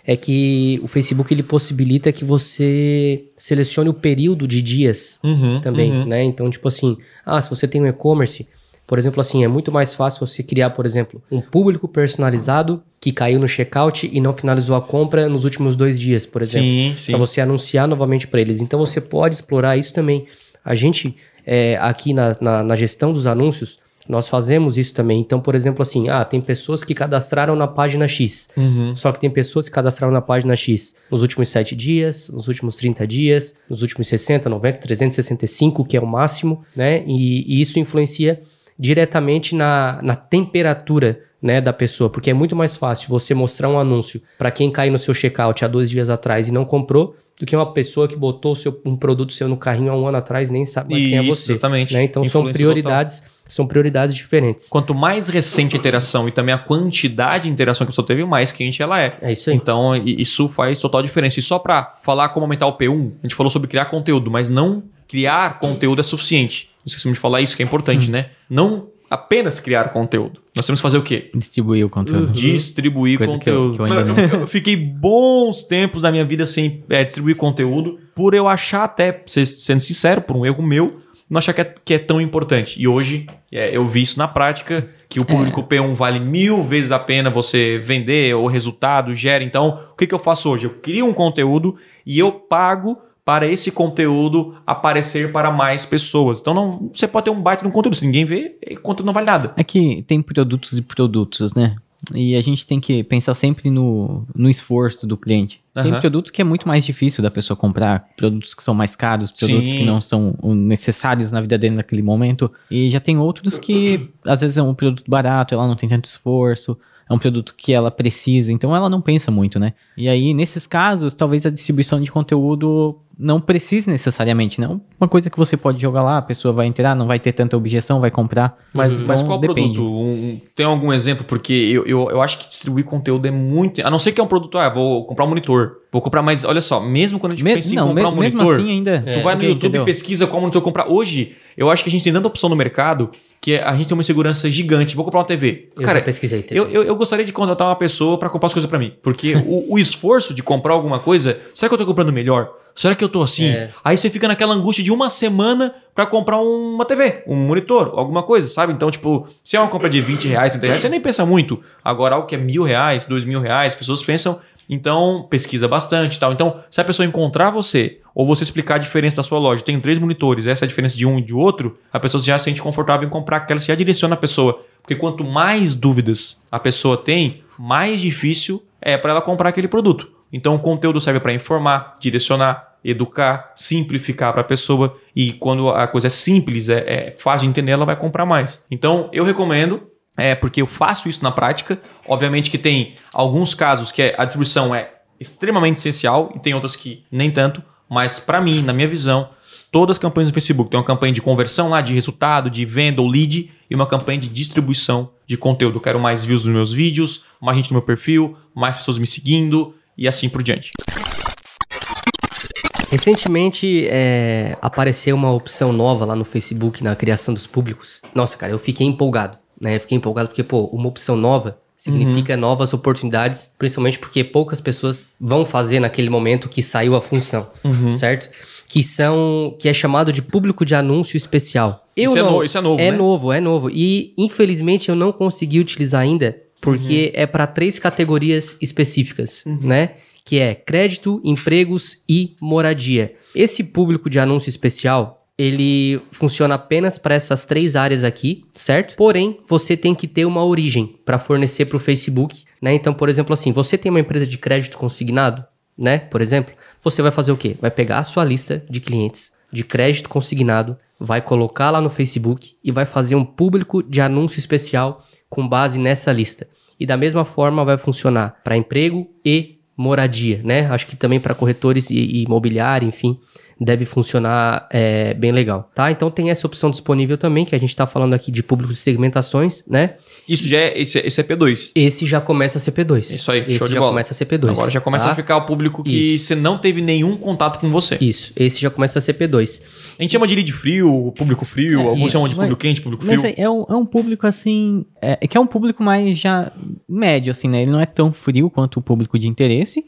[SPEAKER 2] é que o Facebook ele possibilita que você selecione o período de dias
[SPEAKER 1] Uhum,
[SPEAKER 2] também,
[SPEAKER 1] uhum.
[SPEAKER 2] né? Então, tipo assim, ah, se você tem um e-commerce, por exemplo, assim, é muito mais fácil você criar, por exemplo, um público personalizado que caiu no checkout e não finalizou a compra nos últimos dois dias, por exemplo.
[SPEAKER 1] Sim, sim.
[SPEAKER 2] Para você anunciar novamente para eles. Então, você pode explorar isso também. A gente, é, aqui na, na, na gestão dos anúncios, nós fazemos isso também. Então, por exemplo, assim, ah, tem pessoas que cadastraram na página X.
[SPEAKER 1] Uhum.
[SPEAKER 2] Só que tem pessoas que cadastraram na página X nos últimos 7 dias, nos últimos 30 dias, nos últimos 60, 90, 365, que é o máximo, né? E, e isso influencia diretamente na, na temperatura né, da pessoa, porque é muito mais fácil você mostrar um anúncio para quem caiu no seu checkout há dois dias atrás e não comprou, do que uma pessoa que botou seu, um produto seu no carrinho há um ano atrás nem sabe mais quem é você.
[SPEAKER 1] Exatamente.
[SPEAKER 2] Né? Então são
[SPEAKER 1] Influência
[SPEAKER 2] prioridades, são prioridades diferentes.
[SPEAKER 1] Quanto mais recente a interação e também a quantidade de interação que a pessoa teve, mais quente ela é.
[SPEAKER 2] É isso aí.
[SPEAKER 1] Então, isso faz total diferença. E só pra falar como aumentar o P1, a gente falou sobre criar conteúdo, mas não criar conteúdo é suficiente. Esquecemos de falar isso, que é importante, né? Não apenas criar conteúdo. Nós temos que fazer o quê?
[SPEAKER 3] Distribuir o conteúdo.
[SPEAKER 1] Distribuir
[SPEAKER 3] Coisa que eu-
[SPEAKER 1] conteúdo.
[SPEAKER 3] que eu ainda não-
[SPEAKER 1] Eu fiquei bons tempos da minha vida sem é, distribuir conteúdo, por eu achar até, se- sendo sincero, por um erro meu, não achar que é, que é tão importante. E hoje é, eu vi isso na prática, que o público P1 vale mil vezes a pena você vender, o resultado gera. Então, o que, que eu faço hoje? Eu crio um conteúdo e eu pago para esse conteúdo aparecer para mais pessoas. Então, não, você pode ter um baita de um conteúdo. Se ninguém vê, o conteúdo não vale nada.
[SPEAKER 3] É que tem produtos e produtos, né? E a gente tem que pensar sempre no, no esforço do cliente. Tem
[SPEAKER 1] Aham.
[SPEAKER 3] produto que é muito mais difícil da pessoa comprar, produtos que são mais caros, produtos
[SPEAKER 1] Sim.
[SPEAKER 3] que não são necessários na vida dele naquele momento. E já tem outros que, às vezes, é um produto barato, ela não tem tanto esforço, é um produto que ela precisa, então ela não pensa muito, né? E aí, nesses casos, talvez a distribuição de conteúdo não precise necessariamente, não. Uma coisa que você pode jogar lá, a pessoa vai entrar, não vai ter tanta objeção, vai comprar.
[SPEAKER 1] Mas,
[SPEAKER 3] Então,
[SPEAKER 1] mas qual
[SPEAKER 3] depende.
[SPEAKER 1] produto? Um- tem algum exemplo? Porque eu, eu, eu acho que distribuir conteúdo é muito. A não ser que é um produto, ah, vou comprar um monitor. Vou comprar mais. Olha só, mesmo quando a gente
[SPEAKER 3] Me-
[SPEAKER 1] pensa em
[SPEAKER 3] não,
[SPEAKER 1] comprar
[SPEAKER 3] me-
[SPEAKER 1] um
[SPEAKER 3] mesmo
[SPEAKER 1] monitor.
[SPEAKER 3] assim ainda.
[SPEAKER 1] Tu vai no
[SPEAKER 3] Ok,
[SPEAKER 1] YouTube
[SPEAKER 3] entendeu?
[SPEAKER 1] e pesquisa qual monitor comprar. Hoje, eu acho que a gente tem tanta opção no mercado que a gente tem uma insegurança gigante. Vou comprar uma TV.
[SPEAKER 2] Eu
[SPEAKER 1] Cara,
[SPEAKER 2] pesquisei. TV.
[SPEAKER 1] eu, eu, eu gostaria de contratar uma pessoa para comprar as coisas para mim. Porque o, o esforço de comprar alguma coisa, será que eu tô comprando melhor? Será que eu tô assim?
[SPEAKER 2] É.
[SPEAKER 1] Aí você fica naquela angústia de uma semana para comprar uma TV, um monitor, alguma coisa, sabe? Então, tipo, se é uma compra de 20 reais, 30 reais, você nem pensa muito. Agora, algo que é mil reais, dois mil reais, as pessoas pensam. Então, pesquisa bastante tal. Então, se a pessoa encontrar você, ou você explicar a diferença da sua loja, tem três monitores, essa é a diferença de um e de outro, a pessoa já se sente confortável em comprar aquela, você já direciona a pessoa. Porque quanto mais dúvidas a pessoa tem, mais difícil é para ela comprar aquele produto. Então, o conteúdo serve para informar, direcionar, educar, simplificar para a pessoa. E quando a coisa é simples, é, é fácil de entender, ela vai comprar mais. Então, eu recomendo, é porque eu faço isso na prática. Obviamente que tem alguns casos que a distribuição é extremamente essencial e tem outras que nem tanto. Mas para mim, na minha visão, todas as campanhas no Facebook tem uma campanha de conversão lá, de resultado, de venda ou lead e uma campanha de distribuição de conteúdo. Quero mais views nos meus vídeos, mais gente no meu perfil, mais pessoas me seguindo e assim por diante.
[SPEAKER 2] Recentemente é, apareceu uma opção nova lá no Facebook na criação dos públicos. Nossa, cara, eu fiquei empolgado, né? Eu fiquei empolgado porque, pô, uma opção nova significa novas oportunidades, principalmente porque poucas pessoas vão fazer naquele momento que saiu a função, certo? Que são que é chamado de público de anúncio especial. Eu
[SPEAKER 1] Isso é
[SPEAKER 2] não-
[SPEAKER 1] no- isso é novo,
[SPEAKER 2] É
[SPEAKER 1] né?
[SPEAKER 2] novo, é novo. E infelizmente eu não consegui utilizar ainda porque é para três categorias específicas, né? Que é crédito, empregos e moradia. Esse público de anúncio especial, ele funciona apenas para essas três áreas aqui, certo? Porém, você tem que ter uma origem para fornecer para o Facebook, né? Então, por exemplo, assim, você tem uma empresa de crédito consignado, né? Por exemplo, você vai fazer o quê? Vai pegar a sua lista de clientes de crédito consignado, vai colocar lá no Facebook e vai fazer um público de anúncio especial com base nessa lista. E da mesma forma vai funcionar para emprego e moradia, né? Acho que também para corretores e, e imobiliário, enfim, deve funcionar é, bem legal, tá? Então tem essa opção disponível também, que a gente está falando aqui de públicos de segmentações, né?
[SPEAKER 1] Isso já é, esse, esse é P2.
[SPEAKER 2] Esse já começa a CP2.
[SPEAKER 1] Isso aí,
[SPEAKER 2] Esse
[SPEAKER 1] show de
[SPEAKER 2] já
[SPEAKER 1] bola.
[SPEAKER 2] começa a CP2.
[SPEAKER 1] Agora já começa
[SPEAKER 2] tá?
[SPEAKER 1] a ficar o público que você não teve nenhum contato com você.
[SPEAKER 2] Isso, esse já começa a CP2.
[SPEAKER 1] A gente chama de lead frio, público frio,
[SPEAKER 3] É,
[SPEAKER 1] alguns
[SPEAKER 3] isso,
[SPEAKER 1] chamam de
[SPEAKER 3] mas-
[SPEAKER 1] público quente, público
[SPEAKER 3] Mas
[SPEAKER 1] frio.
[SPEAKER 3] é, é um, é um público assim. É, é que é um público mais já médio, assim, né? Ele não é tão frio quanto o público de interesse,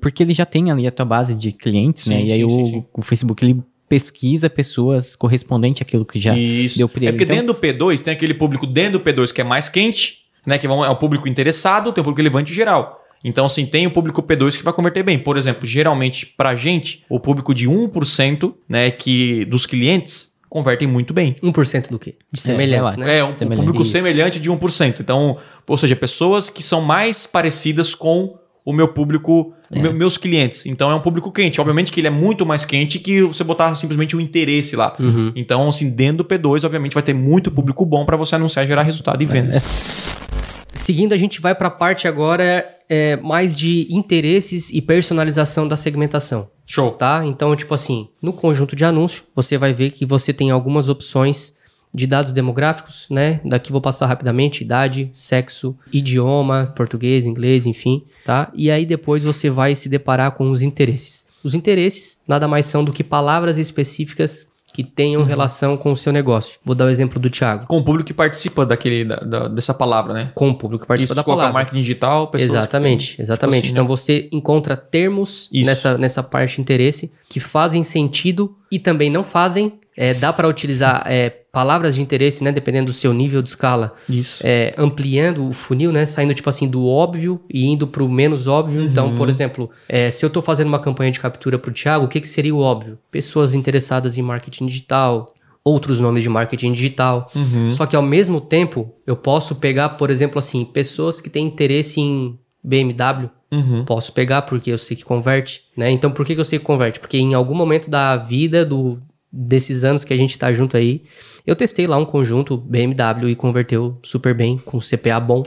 [SPEAKER 3] porque ele já tem ali a tua base de clientes,
[SPEAKER 1] Sim,
[SPEAKER 3] né? E
[SPEAKER 1] sim,
[SPEAKER 3] aí
[SPEAKER 1] sim,
[SPEAKER 3] o,
[SPEAKER 1] sim.
[SPEAKER 3] o Facebook ele pesquisa pessoas correspondente àquilo que já
[SPEAKER 1] Isso.
[SPEAKER 3] deu pra
[SPEAKER 1] é
[SPEAKER 3] ele.
[SPEAKER 1] porque
[SPEAKER 3] Então,
[SPEAKER 1] dentro do P2 tem aquele público dentro do P2 que é mais quente, né? Que é o público interessado, tem o público relevante geral. Então, assim, tem o público P2 que vai converter bem. Por exemplo, geralmente, pra gente, o público de 1%, né, que dos clientes convertem muito bem.
[SPEAKER 2] 1% do quê? De semelhantes,
[SPEAKER 3] vai lá.
[SPEAKER 2] né?
[SPEAKER 1] É, um
[SPEAKER 3] Semelhante.
[SPEAKER 1] público
[SPEAKER 2] Isso.
[SPEAKER 1] semelhante de 1%. Então, ou seja, pessoas que são mais parecidas com o meu público, meu- meus clientes. Então, é um público quente. Obviamente que ele é muito mais quente que você botar simplesmente o interesse lá.
[SPEAKER 2] Uhum.
[SPEAKER 1] Então, assim, dentro do P2, obviamente, vai ter muito público bom para você anunciar e gerar resultado e vendas.
[SPEAKER 2] Seguindo, a gente vai para a parte agora é, mais de interesses e personalização da segmentação.
[SPEAKER 1] Show.
[SPEAKER 2] Tá? Então, tipo assim, no conjunto de anúncios, você vai ver que você tem algumas opções de dados demográficos, né? Daqui vou passar rapidamente: idade, sexo, idioma, português, inglês, enfim, tá? E aí depois você vai se deparar com os interesses. Os interesses nada mais são do que palavras específicas que tenham relação com o seu negócio. Vou dar o exemplo do Thiago.
[SPEAKER 1] Com o público que participa daquele, da- da- dessa palavra, né?
[SPEAKER 2] Com o público que participa
[SPEAKER 1] Isso,
[SPEAKER 2] da palavra.
[SPEAKER 1] marketing digital, pessoas
[SPEAKER 2] Exatamente,
[SPEAKER 1] que têm-
[SPEAKER 2] exatamente.
[SPEAKER 1] tipo assim,
[SPEAKER 2] então
[SPEAKER 1] né?
[SPEAKER 2] você encontra termos
[SPEAKER 1] Isso.
[SPEAKER 2] nessa, nessa parte de interesse que fazem sentido e também não fazem. É, dá para utilizar é, palavras de interesse, né? Dependendo do seu nível de escala,
[SPEAKER 1] Isso.
[SPEAKER 2] é, ampliando o funil, né? Saindo, tipo assim, do óbvio e indo pro menos óbvio. Então, por exemplo, é, se eu tô fazendo uma campanha de captura pro Thiago, o que, que seria o óbvio? Pessoas interessadas em marketing digital, outros nomes de marketing digital. Só que ao mesmo tempo, eu posso pegar, por exemplo, assim, pessoas que têm interesse em BMW.
[SPEAKER 1] Uhum.
[SPEAKER 2] Posso pegar porque eu sei que converte, né? Então, por que, que eu sei que converte? Porque em algum momento da vida do, desses anos que a gente tá junto aí, eu testei lá um conjunto BMW e converteu super bem, com CPA bom.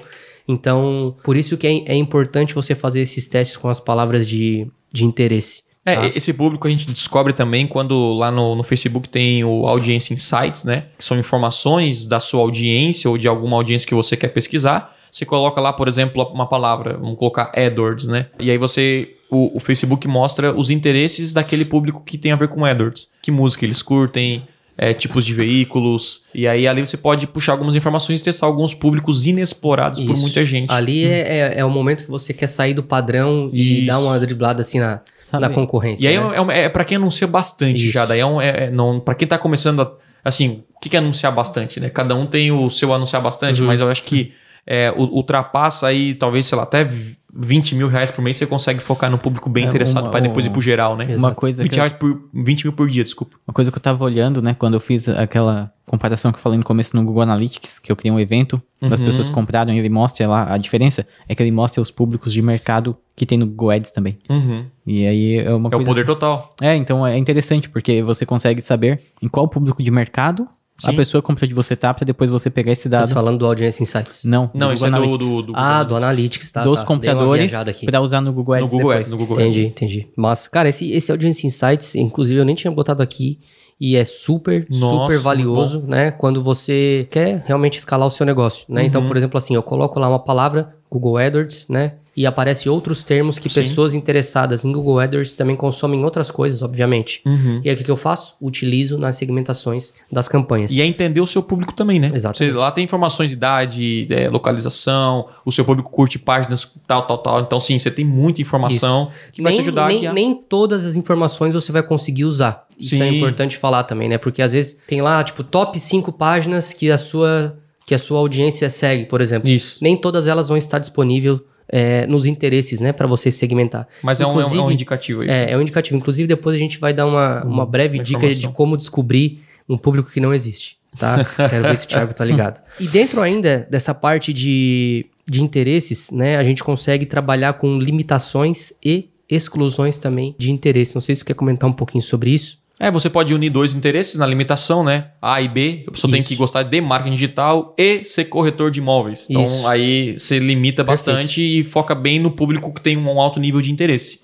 [SPEAKER 2] Então, por isso que é, é importante você fazer esses testes com as palavras de, de interesse.
[SPEAKER 1] É,
[SPEAKER 2] tá?
[SPEAKER 1] esse público a gente descobre também quando lá no, no Facebook tem o Audiência Insights, né? Que são informações da sua audiência ou de alguma audiência que você quer pesquisar. Você coloca lá, por exemplo, uma palavra, vamos colocar AdWords, né? E aí você, o, o Facebook mostra os interesses daquele público que tem a ver com AdWords. Que música eles curtem, é, tipos de veículos. E aí ali você pode puxar algumas informações e testar alguns públicos inexplorados por
[SPEAKER 2] Isso.
[SPEAKER 1] muita gente.
[SPEAKER 2] Ali é, é, é o momento que você quer sair do padrão e
[SPEAKER 1] Isso.
[SPEAKER 2] dar uma driblada assim na,
[SPEAKER 3] Sabe-
[SPEAKER 2] na concorrência.
[SPEAKER 1] E aí
[SPEAKER 2] né?
[SPEAKER 1] é, um- é, para quem anuncia bastante
[SPEAKER 2] Isso.
[SPEAKER 1] já, daí é, um, é, é não, para quem tá começando, a- assim, o que, que é anunciar bastante, né? Cada um tem o seu anunciar bastante,
[SPEAKER 2] Uhum.
[SPEAKER 1] mas eu acho que é, ultrapassa aí, talvez, sei lá, até 20 mil reais por mês você consegue focar no público bem
[SPEAKER 3] É,
[SPEAKER 1] interessado para depois ir pro geral, né?
[SPEAKER 2] Exato.
[SPEAKER 3] Uma coisa
[SPEAKER 1] 20
[SPEAKER 3] que eu-
[SPEAKER 1] reais por 20 mil por dia, desculpa.
[SPEAKER 3] Uma coisa que eu tava olhando, né, quando eu fiz aquela comparação que eu falei no começo no Google Analytics, que eu criei um evento das
[SPEAKER 1] Uhum.
[SPEAKER 3] pessoas que compraram e ele mostra lá a diferença, é que ele mostra os públicos de mercado que tem no Google Ads também.
[SPEAKER 1] Uhum.
[SPEAKER 3] E aí é uma
[SPEAKER 1] É o
[SPEAKER 3] coisa...
[SPEAKER 1] poder total.
[SPEAKER 3] É, então é interessante, porque você consegue saber em qual público de mercado a
[SPEAKER 1] Sim.
[SPEAKER 3] pessoa comprou de você tá, pra depois você pegar esse
[SPEAKER 2] Tá
[SPEAKER 3] dado.
[SPEAKER 2] falando do Audience Insights.
[SPEAKER 3] Não,
[SPEAKER 1] Não,
[SPEAKER 3] do
[SPEAKER 1] isso é do, do, do
[SPEAKER 2] ah, do Analytics, tá?
[SPEAKER 3] dos
[SPEAKER 2] tá.
[SPEAKER 3] Compradores pra usar no Google Ads
[SPEAKER 1] no Google. Ads, no Google Ads.
[SPEAKER 2] Entendi, entendi. Massa. Cara, esse, esse Audience Insights, inclusive, eu nem tinha botado aqui. E é super,
[SPEAKER 1] Nossa,
[SPEAKER 2] super valioso, né? Quando você quer realmente escalar o seu negócio, né?
[SPEAKER 1] Uhum.
[SPEAKER 2] Então, por exemplo, assim, eu coloco lá uma palavra, Google AdWords, né? E aparece outros termos que
[SPEAKER 1] Sim.
[SPEAKER 2] pessoas interessadas em Google AdWords também consomem outras coisas, obviamente.
[SPEAKER 1] Uhum.
[SPEAKER 2] E aí, o que, eu faço? Utilizo nas segmentações das campanhas.
[SPEAKER 1] E é entender o seu público também, né?
[SPEAKER 2] Exatamente.
[SPEAKER 1] Você, lá tem informações de idade, é, localização, o seu público curte páginas, tal, tal, tal. Então, sim, você tem muita informação que vai te ajudar
[SPEAKER 2] nem,
[SPEAKER 1] aqui a...
[SPEAKER 2] nem todas as informações você vai conseguir usar. Isso é
[SPEAKER 1] Sim.
[SPEAKER 2] importante falar também, né? Porque às vezes tem lá, tipo, top 5 páginas que a sua, que a sua audiência segue, por exemplo.
[SPEAKER 1] Isso.
[SPEAKER 2] Nem todas elas vão estar disponíveis é, nos interesses, né? Para você segmentar.
[SPEAKER 1] Mas é um, é um- é indicativo aí.
[SPEAKER 2] É, é um indicativo. Inclusive, depois a gente vai dar uma, uma breve
[SPEAKER 1] uma
[SPEAKER 2] dica de como descobrir um público que não existe, tá? Quero ver se o Thiago tá ligado. E dentro ainda dessa parte de, de interesses, né? A gente consegue trabalhar com limitações e exclusões também de interesse. Não sei se você quer comentar um pouquinho sobre isso.
[SPEAKER 1] É, você pode unir dois interesses na limitação, né? A e B. A pessoa tem
[SPEAKER 2] Isso.
[SPEAKER 1] que gostar de marketing digital e ser corretor de imóveis. Então,
[SPEAKER 2] Isso.
[SPEAKER 1] aí você limita
[SPEAKER 2] Perfeito.
[SPEAKER 1] bastante e foca bem no público que tem um alto nível de interesse.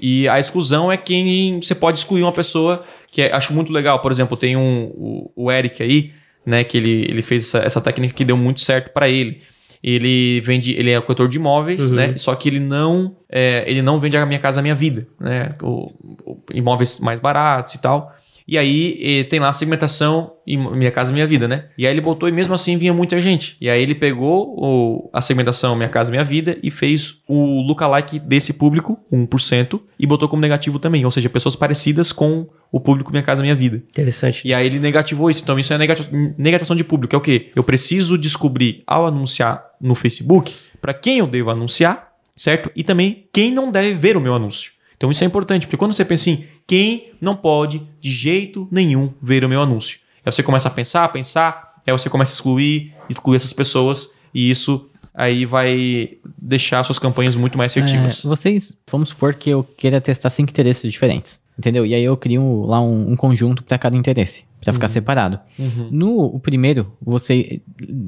[SPEAKER 1] E a exclusão é quem você pode excluir uma pessoa que é- acho muito legal. Por exemplo, tem um, o, o Eric aí, né? Que ele, ele fez essa, essa técnica que deu muito certo para ele. Ele vende, ele é corretor de imóveis,
[SPEAKER 2] Uhum.
[SPEAKER 1] né? Só que ele não, é, ele não vende a minha casa, a minha vida, né? O, o- imóveis mais baratos e tal. E aí eh, tem lá a segmentação e Minha Casa Minha Vida, né? E aí ele botou e mesmo assim vinha muita gente. E aí ele pegou o- a segmentação Minha Casa Minha Vida e fez o lookalike desse público, 1%, e botou como negativo também. Ou seja, pessoas parecidas com o público Minha Casa Minha Vida.
[SPEAKER 2] Interessante.
[SPEAKER 1] E aí ele negativou isso. Então isso é negati- negativação de público. É o quê? Eu preciso descobrir ao anunciar no Facebook para quem eu devo anunciar, certo? E também quem não deve ver o meu anúncio. Então isso é importante, porque quando você pensa em quem não pode de jeito nenhum ver o meu anúncio. Aí você começa a pensar, pensar, aí você começa a excluir, excluir essas pessoas, e isso aí vai deixar suas campanhas muito mais
[SPEAKER 3] É,
[SPEAKER 1] assertivas.
[SPEAKER 3] vocês, vamos supor que eu queira testar cinco interesses diferentes. Entendeu? E aí eu crio lá um, um conjunto para cada interesse, para ficar separado. No o primeiro, você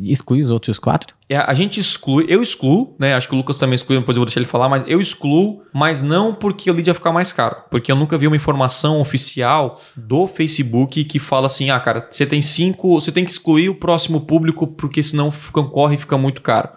[SPEAKER 3] exclui os outros quatro?
[SPEAKER 1] É, a gente exclui, eu excluo, né? Acho que o Lucas também exclui, depois eu vou deixar ele falar, mas eu excluo, mas não porque o lead vai ficar mais caro. Porque eu nunca vi uma informação oficial do Facebook que fala assim: ah, cara, você tem cinco, você tem que excluir o próximo público, porque senão fica, corre e fica muito caro.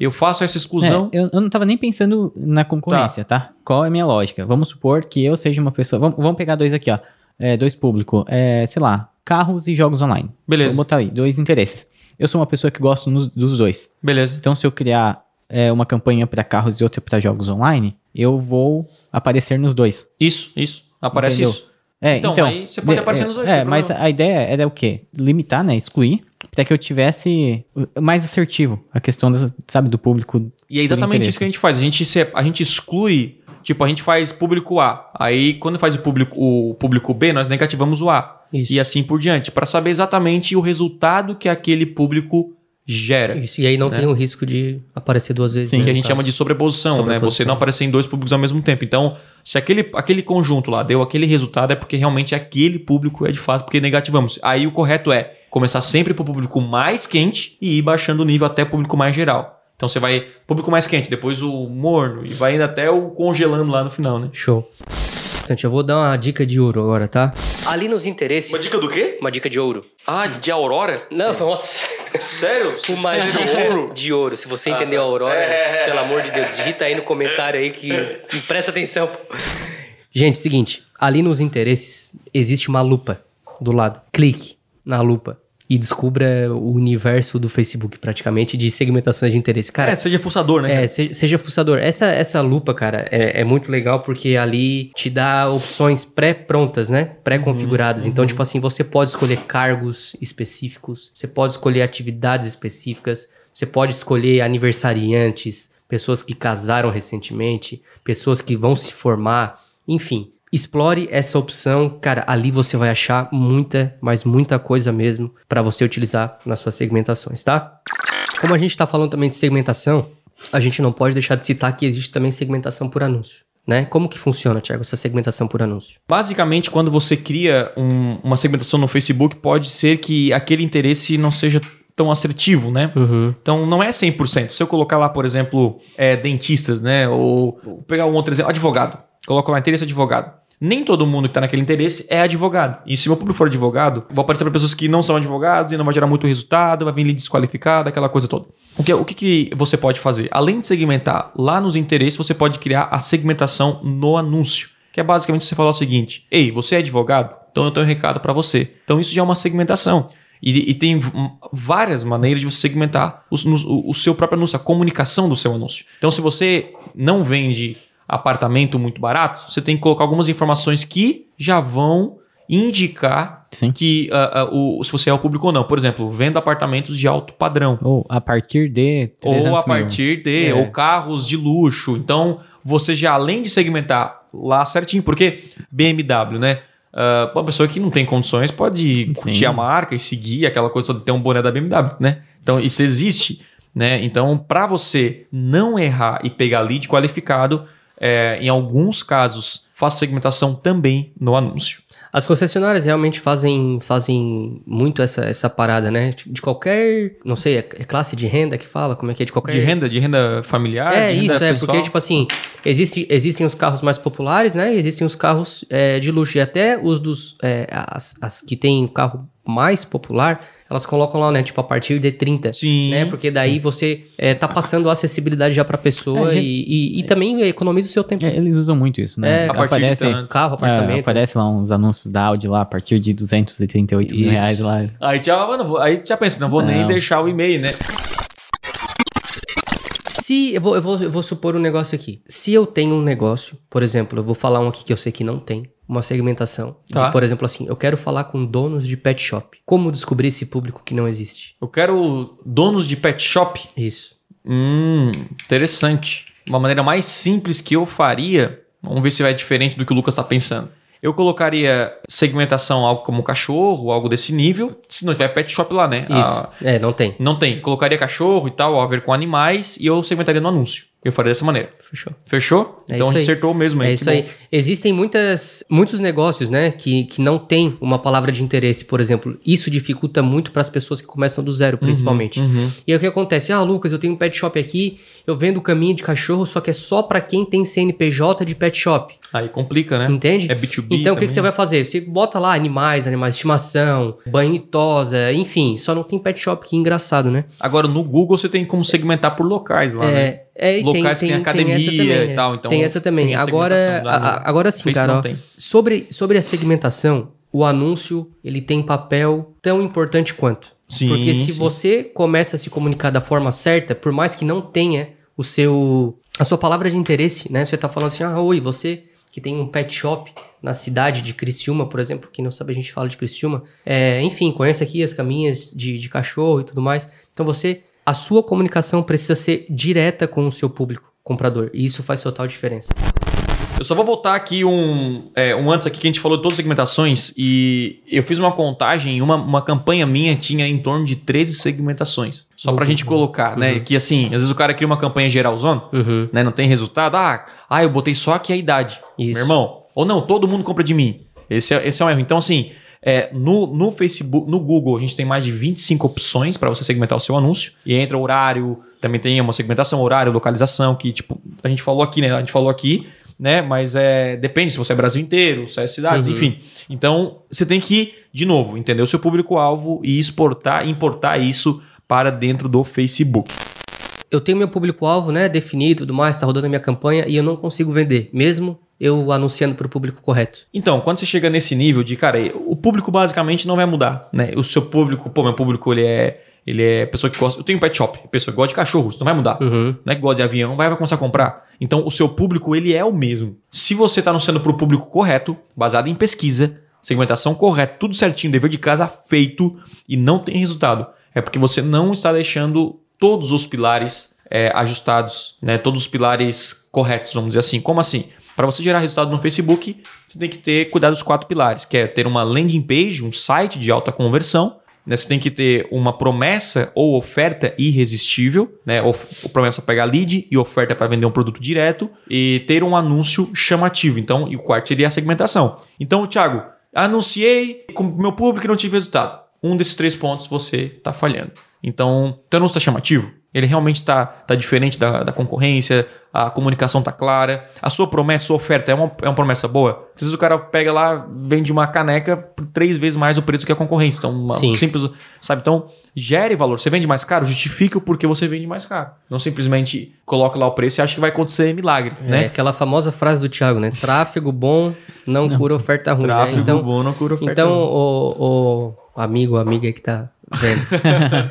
[SPEAKER 1] Eu faço essa exclusão.
[SPEAKER 3] É, eu, eu não tava nem pensando na concorrência, tá. Qual é a minha lógica? Vamos supor que eu seja uma pessoa. Vamos, vamos pegar dois aqui, ó. É, dois públicos. É, sei lá, carros e jogos online.
[SPEAKER 1] Beleza.
[SPEAKER 3] Vou botar ali, dois interesses. Eu sou uma pessoa que gosto nos- dos dois.
[SPEAKER 1] Beleza.
[SPEAKER 3] Então, se eu criar é, uma campanha para carros e outra para jogos online, eu vou aparecer nos dois.
[SPEAKER 1] Isso, isso. Aparece
[SPEAKER 3] Entendeu?
[SPEAKER 1] isso.
[SPEAKER 3] É,
[SPEAKER 1] Então,
[SPEAKER 3] então,
[SPEAKER 1] aí você pode
[SPEAKER 3] é,
[SPEAKER 1] aparecer nos dois,
[SPEAKER 3] É, mas
[SPEAKER 1] problema.
[SPEAKER 3] a ideia era o quê? Limitar, né? Excluir, para que eu tivesse mais assertivo a questão, das, sabe, do público.
[SPEAKER 1] E é exatamente isso que a gente faz. A gente, se- a gente exclui, tipo, a gente faz público A. Aí, quando faz o público, o público B, nós negativamos o A.
[SPEAKER 2] Isso.
[SPEAKER 1] E assim por diante, para saber exatamente o resultado que aquele público gera.
[SPEAKER 2] Isso, e aí não
[SPEAKER 1] Né?
[SPEAKER 2] tem o risco de aparecer duas vezes.
[SPEAKER 3] Sim,
[SPEAKER 2] né,
[SPEAKER 1] Que a gente
[SPEAKER 2] caso.
[SPEAKER 1] chama de sobreposição, né?
[SPEAKER 2] Sobreposição.
[SPEAKER 1] Você não aparecer em dois públicos ao mesmo tempo. Então, se aquele, aquele conjunto lá deu aquele resultado, é porque realmente aquele público é de fato porque negativamos. Aí o correto é começar sempre pro público mais quente e ir baixando o nível até o público mais geral. Então você vai público mais quente, depois o morno e vai indo até o congelando lá no final, né?
[SPEAKER 2] Show. Eu vou dar uma dica de ouro agora, tá? Ali nos interesses.
[SPEAKER 1] do quê?
[SPEAKER 2] Uma dica de ouro.
[SPEAKER 1] Ah, de Aurora?
[SPEAKER 2] Não, nossa.
[SPEAKER 1] Sério?
[SPEAKER 2] Uma dica de ouro. Se você entendeu a Aurora,
[SPEAKER 1] É.
[SPEAKER 2] pelo amor de Deus, digita aí no comentário aí que que presta atenção. Gente, seguinte, ali nos interesses existe uma lupa do lado. Clique na lupa e descubra o universo do Facebook praticamente de segmentações de interesse. Cara,
[SPEAKER 1] É, seja fuçador, né?
[SPEAKER 2] é, se- seja fuçador. Essa, essa lupa, cara, é, é muito legal porque ali te dá opções pré-prontas, né? Pré-configuradas. Então, tipo assim, você pode escolher cargos específicos, você pode escolher atividades específicas, você pode escolher aniversariantes, pessoas que casaram recentemente, pessoas que vão se formar, enfim. Explore essa opção, cara. Ali você vai achar muita, mas muita coisa mesmo para você utilizar nas suas segmentações, tá? Como a gente está falando também de segmentação, a gente não pode deixar de citar que existe também segmentação por anúncio. Né? Como que funciona, Thiago, essa segmentação por anúncio?
[SPEAKER 1] Basicamente, quando você cria um- uma segmentação no Facebook, pode ser que aquele interesse não seja tão assertivo, né? Então, não é 100%. Se eu colocar lá, por exemplo, é, dentistas, né? Ou pegar um outro exemplo, advogado. Coloco lá interesse advogado. Nem todo mundo que está naquele interesse é advogado. E se meu público for advogado, vou aparecer para pessoas que não são advogados e não vai gerar muito resultado, vai vir lead desqualificado, aquela coisa toda. O que, o que, que você pode fazer? Além de segmentar lá nos interesses, você pode criar a segmentação no anúncio. Que é basicamente você falar o seguinte: Ei, você é advogado? Então eu tenho um recado para você. Então isso já é uma segmentação. E, e tem várias maneiras de você segmentar nos- o, o seu próprio anúncio, a comunicação do seu anúncio. Então, se você não vende apartamento muito barato, você tem que colocar algumas informações que já vão indicar
[SPEAKER 3] Sim.
[SPEAKER 1] que ah, ah, o, se você é o público ou não. Por exemplo, venda apartamentos de alto padrão.
[SPEAKER 3] Ou a partir de 300
[SPEAKER 1] Ou a
[SPEAKER 3] mil.
[SPEAKER 1] partir de,
[SPEAKER 3] É.
[SPEAKER 1] ou carros de luxo. Então, você já além de segmentar lá certinho, porque BMW, né? Ah, uma pessoa que não tem condições pode curtir
[SPEAKER 3] Sim.
[SPEAKER 1] a marca e seguir aquela coisa toda, ter um boné da BMW, né? Então, isso existe, né? Então, para você não errar e pegar lead qualificado, é, em alguns casos, faça segmentação também no anúncio.
[SPEAKER 2] As concessionárias realmente fazem, fazem muito essa, essa parada, né? De qualquer, não sei, é classe de renda que fala? Como é que é? De qualquer...
[SPEAKER 1] De renda, de renda familiar,
[SPEAKER 2] É
[SPEAKER 1] renda
[SPEAKER 2] isso, é,
[SPEAKER 1] pessoal.
[SPEAKER 2] porque, tipo assim, existe, existem os carros mais populares, né? E existem os carros é, de luxo. E até os dos. é, as, as que têm o carro mais popular, elas colocam lá, né? Tipo, a partir de 30.
[SPEAKER 1] Sim.
[SPEAKER 2] Né? Porque daí você é, tá passando a acessibilidade já pra pessoa
[SPEAKER 3] É, gente-
[SPEAKER 2] e, e, e também economiza o seu tempo.
[SPEAKER 3] É, eles usam muito isso, né?
[SPEAKER 2] É,
[SPEAKER 1] a partir de
[SPEAKER 3] aparece.
[SPEAKER 2] Carro,
[SPEAKER 3] é,
[SPEAKER 2] apartamento.
[SPEAKER 3] aparece lá uns anúncios da Audi lá a partir de 238 mil
[SPEAKER 2] Isso.
[SPEAKER 3] reais lá.
[SPEAKER 1] Aí já, mano, aí já pensa, não vou nem
[SPEAKER 3] Não.
[SPEAKER 1] deixar o e-mail, né?
[SPEAKER 2] Se eu vou, eu, vou, eu vou supor um negócio aqui. Se eu tenho um negócio, por exemplo, eu vou falar um aqui que eu sei que não tem, uma segmentação.
[SPEAKER 1] Tá.
[SPEAKER 2] De, por exemplo, assim, eu quero falar com donos de pet shop. Como descobrir esse público que não existe?
[SPEAKER 1] Eu quero donos de pet shop.
[SPEAKER 2] Isso.
[SPEAKER 1] Hum, interessante. Uma maneira mais simples que eu faria, vamos ver se vai diferente do que o Lucas está pensando. Eu colocaria segmentação algo como cachorro, algo desse nível. Se não tiver pet shop lá, né?
[SPEAKER 2] Isso.
[SPEAKER 1] Ah,
[SPEAKER 2] É, não tem.
[SPEAKER 1] não tem. Colocaria cachorro e tal, a ver com animais, e eu segmentaria no anúncio. Eu faria dessa maneira.
[SPEAKER 2] Fechou.
[SPEAKER 1] Fechou?
[SPEAKER 2] É
[SPEAKER 1] então a gente
[SPEAKER 2] aí.
[SPEAKER 1] acertou mesmo aí.
[SPEAKER 2] É isso
[SPEAKER 1] bom.
[SPEAKER 2] aí. Existem muitas, muitos negócios, né, que, que não tem uma palavra de interesse, por exemplo. Isso dificulta muito para as pessoas que começam do zero, principalmente.
[SPEAKER 1] uhum.
[SPEAKER 2] E aí o que acontece? Ah, Lucas, eu tenho um pet shop aqui, eu vendo caminho de cachorro, só que é só para quem tem CNPJ de pet shop.
[SPEAKER 1] Aí complica, né?
[SPEAKER 2] Entende?
[SPEAKER 1] É B2B
[SPEAKER 2] Então o que, que você vai fazer? Você bota lá animais, animais de estimação, banho e tosa, enfim, só não tem pet shop, que engraçado, né?
[SPEAKER 1] Agora no Google você tem como segmentar por locais lá, né?
[SPEAKER 2] É,
[SPEAKER 1] Locais que tem academia
[SPEAKER 2] essa também,
[SPEAKER 1] e
[SPEAKER 2] né?
[SPEAKER 1] tal, então
[SPEAKER 2] tem essa também.
[SPEAKER 1] tem
[SPEAKER 2] agora, a- agora sim, cara. ó,
[SPEAKER 1] tem.
[SPEAKER 2] sobre, sobre a segmentação, o anúncio ele tem papel tão importante quanto.
[SPEAKER 1] Sim,
[SPEAKER 2] Porque se
[SPEAKER 1] sim.
[SPEAKER 2] você começa a se comunicar da forma certa, por mais que não tenha o seu a sua palavra de interesse, né? Você tá falando assim: "Ah, oi, você que tem um pet shop na cidade de Criciúma, por exemplo, quem não sabe a gente fala de Criciúma, é, enfim, conhece aqui as caminhas de, de cachorro e tudo mais. Então você, a sua comunicação precisa ser direta com o seu público comprador, e isso faz total diferença.
[SPEAKER 1] Eu só vou voltar aqui um, é, um antes aqui que a gente falou de todas as segmentações e eu fiz uma contagem, uma, uma campanha minha tinha em torno de 13 segmentações. Só pra
[SPEAKER 2] Uhum.
[SPEAKER 1] gente colocar, né? Que assim, às vezes o cara cria uma campanha geralzona,
[SPEAKER 2] Uhum.
[SPEAKER 1] né? Não tem resultado. Ah, ah, eu botei só aqui a idade.
[SPEAKER 2] Isso.
[SPEAKER 1] Meu irmão. Ou não, todo mundo compra de mim. Esse é, esse é um erro. Então, assim, é, no, no Facebook, no Google, a gente tem mais de 25 opções para você segmentar o seu anúncio. E entra horário, também tem uma segmentação, horário, localização, que, tipo, a gente falou aqui, né? A gente falou aqui, né? Mas é, depende se você é Brasil inteiro, se é cidades,
[SPEAKER 2] Uhum.
[SPEAKER 1] enfim. Então, você tem que, de novo, entender o seu público-alvo e exportar, importar isso para dentro do Facebook.
[SPEAKER 2] Eu tenho meu público-alvo, né, definido, tudo mais, tá rodando a minha campanha e eu não consigo vender, mesmo eu anunciando para o público correto.
[SPEAKER 1] Então, quando você chega nesse nível de, cara, o público basicamente não vai mudar, né? O seu público, pô, meu público, ele é, ele é pessoa que gosta. Eu tenho um pet shop, pessoa que gosta de cachorros, não vai mudar.
[SPEAKER 2] Uhum.
[SPEAKER 1] Não é que gosta de avião, vai, vai começar a comprar. Então, o seu público, ele é o mesmo. Se você está anunciando para o público correto, baseado em pesquisa, segmentação correta, tudo certinho, dever de casa feito e não tem resultado, é porque você não está deixando todos os pilares é, ajustados, né? Todos os pilares corretos, vamos dizer assim. Como assim? Para você gerar resultado no Facebook, você tem que ter cuidado dos quatro pilares, que é ter uma landing page, um site de alta conversão, né? Você tem que ter uma promessa ou oferta irresistível, né? Of promessa para pegar lead e oferta para vender um produto direto e ter um anúncio chamativo. Então, e o quarto seria a segmentação. Então, Thiago, anunciei com meu público e não tive resultado. Um desses três pontos você está falhando. Então, teu anúncio está chamativo? Ele realmente está tá diferente da, da concorrência, a comunicação está clara, a sua promessa, sua oferta é uma, é uma promessa boa. Às vezes o cara pega lá, vende uma caneca por três vezes mais o preço que a concorrência. Então, uma
[SPEAKER 2] Sim.
[SPEAKER 1] simples, sabe? Então, gere valor. Você vende mais caro, justifique o porquê você vende mais caro. Não simplesmente coloca lá o preço e acha que vai acontecer milagre,
[SPEAKER 2] É
[SPEAKER 1] né?
[SPEAKER 2] aquela famosa frase do Thiago, né? Tráfego bom não, cura oferta ruim,
[SPEAKER 1] Tráfego
[SPEAKER 2] né? Então,
[SPEAKER 1] bom não cura oferta
[SPEAKER 2] então
[SPEAKER 1] ruim.
[SPEAKER 2] o, o amigo, amiga que tá vendo.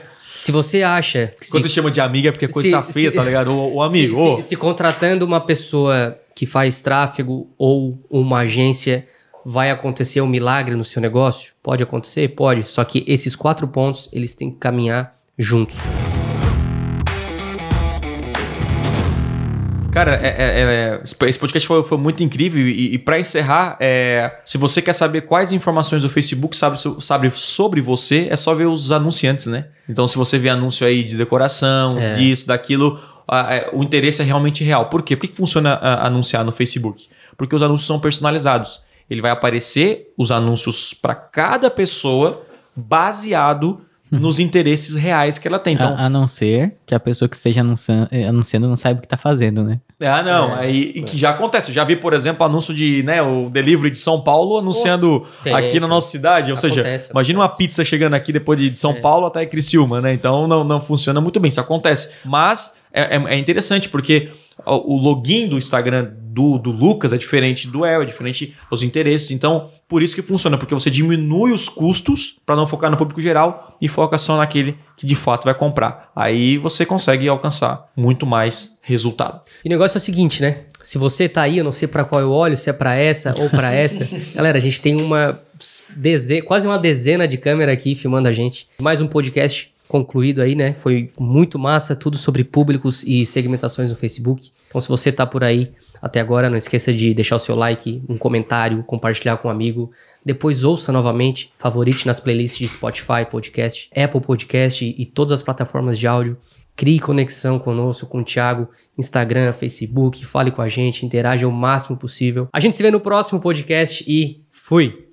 [SPEAKER 2] se você acha que
[SPEAKER 1] Quando
[SPEAKER 2] se,
[SPEAKER 1] você chama de amiga é porque a coisa
[SPEAKER 2] se-
[SPEAKER 1] tá feia,
[SPEAKER 2] se-
[SPEAKER 1] tá ligado? O, o amigo,
[SPEAKER 2] se, se- se contratando uma pessoa que faz tráfego ou uma agência, vai acontecer um milagre no seu negócio? Pode acontecer? Pode. Só que esses quatro pontos, eles têm que caminhar juntos.
[SPEAKER 1] Cara, é- é- é- esse podcast foi, foi muito incrível e, e para encerrar, é, se você quer saber quais informações o Facebook sabe, sabe sobre você, é só ver os anunciantes, né? Então, se você vê anúncio aí de decoração,
[SPEAKER 2] É.
[SPEAKER 1] disso, daquilo, o interesse é realmente real. Por quê? Por que, funciona anunciar no Facebook? Porque os anúncios são personalizados. Ele vai aparecer os anúncios para cada pessoa baseado nos interesses reais que ela tem. Então,
[SPEAKER 3] a, a não ser que a pessoa que esteja anunciando, anunciando não saiba o que tá fazendo, né?
[SPEAKER 1] Ah, não. aí e que já acontece. Eu já vi, por exemplo, anúncio de, né, o delivery de São Paulo anunciando
[SPEAKER 2] Tem,
[SPEAKER 1] aqui na nossa cidade. Ou seja,
[SPEAKER 2] Acontece,
[SPEAKER 1] imagina uma pizza chegando aqui depois de de São Paulo até Criciúma, né? Então não, não funciona muito bem. Isso acontece. Mas é, é- é interessante porque o o login do Instagram do, do Lucas é diferente do El, é diferente os interesses. Então, por isso que funciona, porque você diminui os custos para não focar no público geral e foca só naquele que de fato vai comprar. Aí você consegue alcançar muito mais resultado.
[SPEAKER 2] E o negócio é o seguinte, né? Se você tá aí, eu não sei pra qual eu olho, se é pra essa ou pra essa. Galera, a gente tem uma dezena, quase uma dezena de câmera aqui filmando a gente. Mais um podcast concluído aí, né? Foi muito massa, tudo sobre públicos e segmentações no Facebook. Então, se você tá por aí até agora, não esqueça de deixar o seu like, um comentário, compartilhar com um amigo. Depois ouça novamente, favorite nas playlists de Spotify, podcast, Apple Podcast e, todas as plataformas de áudio. crie conexão conosco, com o Thiago, Instagram, Facebook, fale com a gente, interaja o máximo possível. A gente se vê no próximo podcast e fui!